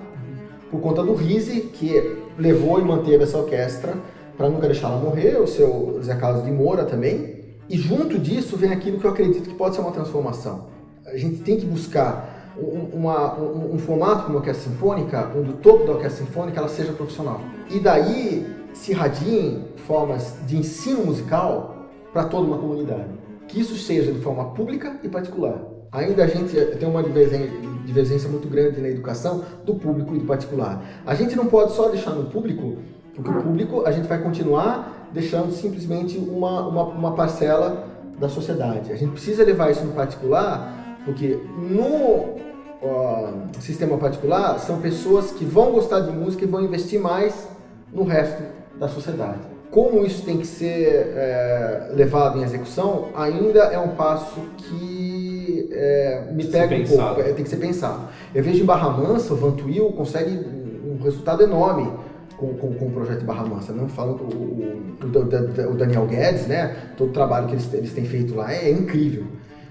Por conta do Rise, que levou e manteve essa orquestra para nunca deixar ela morrer, o seu Zé Carlos de Moura também. E junto disso vem aquilo que eu acredito que pode ser uma transformação. A gente tem que buscar um, uma, um, um formato para uma orquestra sinfônica, onde o topo da orquestra sinfônica ela seja profissional. E daí se radiem formas de ensino musical para toda uma comunidade. Que isso seja de forma pública e particular. Ainda a gente tem uma divergência muito grande na educação do público e do particular. A gente não pode só deixar no público, porque o público a gente vai continuar deixando simplesmente uma, uma, uma parcela da sociedade. A gente precisa levar isso no particular, porque no uh, sistema particular são pessoas que vão gostar de música e vão investir mais no resto da sociedade como isso tem que ser é, levado em execução ainda é um passo que é, me pega um pouco, é, tem que ser pensado. Eu vejo em Barra Mansa, o Vantuil consegue um resultado enorme com, com, com o projeto Barra Mansa, não falando o, o, o, Daniel Guedes, né? Todo o trabalho que eles, eles têm feito lá é, incrível.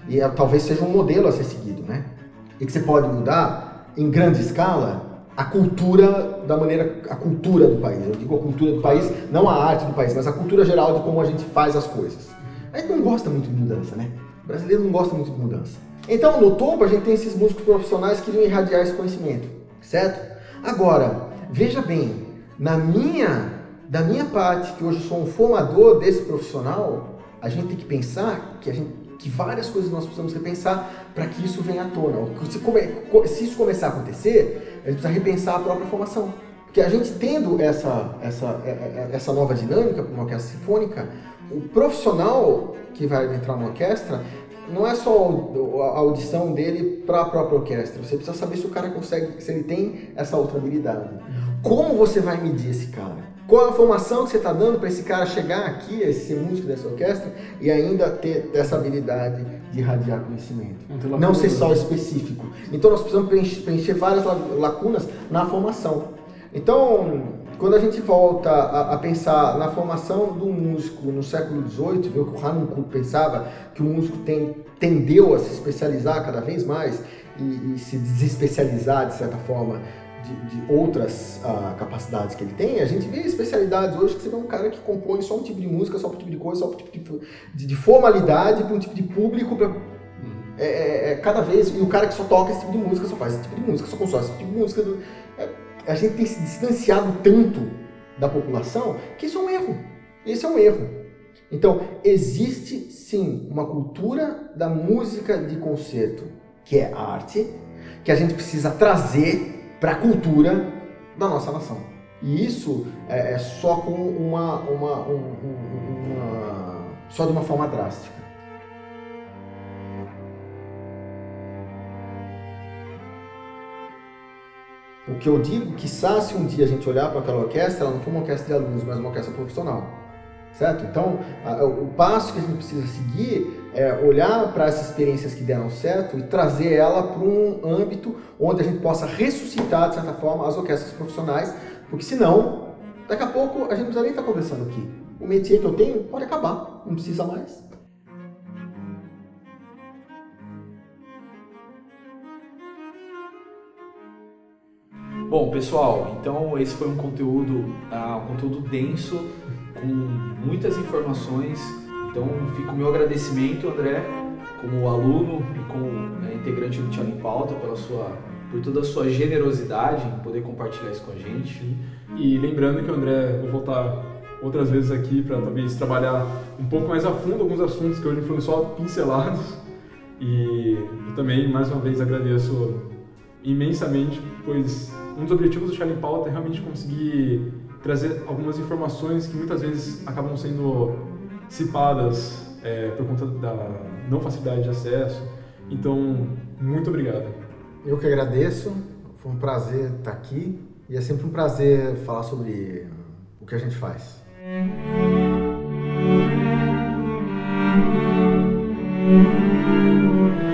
E é, talvez seja um modelo a ser seguido, né? E que você pode mudar em grande escala a cultura da maneira a cultura do país. Eu digo a cultura do país, não a arte do país, mas a cultura geral de como a gente faz as coisas. A gente não gosta muito de mudança, né? O brasileiro não gosta muito de mudança. Então, no topo, a gente tem esses músicos profissionais que iriam irradiar esse conhecimento, certo? Agora, veja bem, na minha, da minha parte, que hoje sou um formador desse profissional, a gente tem que pensar que a gente que várias coisas nós precisamos repensar para que isso venha à tona. Se, come, se isso começar a acontecer, a gente precisa repensar a própria formação. Porque a gente tendo essa, essa, é, é, essa nova dinâmica para uma orquestra sinfônica, o profissional que vai entrar na orquestra não é só a audição dele para a própria orquestra. Você precisa saber se o cara consegue, se ele tem essa outra habilidade. Como você vai medir esse cara? Qual a formação que você está dando para esse cara chegar aqui, esse ser músico dessa orquestra e ainda ter essa habilidade de irradiar conhecimento? Não, não ser só específico. Então nós precisamos preencher, várias lacunas na formação. Então, quando a gente volta a, a, pensar na formação do músico no século XVIII, viu que o Hanukkah pensava que o músico tem, tendeu a se especializar cada vez mais e, e se desespecializar de certa forma de, de outras uh, capacidades que ele tem, a gente vê especialidades hoje que você vê um cara que compõe só um tipo de música, só um tipo de coisa, só um tipo de, de formalidade para um tipo de público. Pra, é, é, é, cada vez. E o cara que só toca esse tipo de música, só faz esse tipo de música, só consome esse tipo de música. Do, é, a gente tem se distanciado tanto da população que isso é um erro. Esse é um erro. Então, existe sim uma cultura da música de concerto, que é arte, que a gente precisa trazer para a cultura da nossa nação. E isso é, é só com uma, uma, um, uma, só de uma forma drástica. O que eu digo, que se um dia a gente olhar para aquela orquestra, ela não for uma orquestra de alunos, mas uma orquestra profissional. Certo? Então, a, o passo que a gente precisa seguir é olhar para essas experiências que deram certo e trazer ela para um âmbito onde a gente possa ressuscitar, de certa forma, as orquestras profissionais, porque senão, daqui a pouco, a gente não precisa nem estar tá conversando aqui. O métier que eu tenho pode acabar, não precisa mais. Bom, pessoal, então esse foi um conteúdo, uh, um conteúdo denso, com muitas informações. Então fica o meu agradecimento, André, como aluno e como né, integrante do Tiago em Pauta, pela sua, por toda a sua generosidade em poder compartilhar isso com a gente. E lembrando que o André vai voltar outras vezes aqui para talvez trabalhar um pouco mais a fundo alguns assuntos que hoje foram só pincelados. E eu também, mais uma vez, agradeço imensamente, pois um dos objetivos do Charlie Pauta é realmente conseguir trazer algumas informações que muitas vezes acabam sendo cipadas é, por conta da não facilidade de acesso. Então, muito obrigado. Eu que agradeço, foi um prazer estar aqui e é sempre um prazer falar sobre o que a gente faz. Música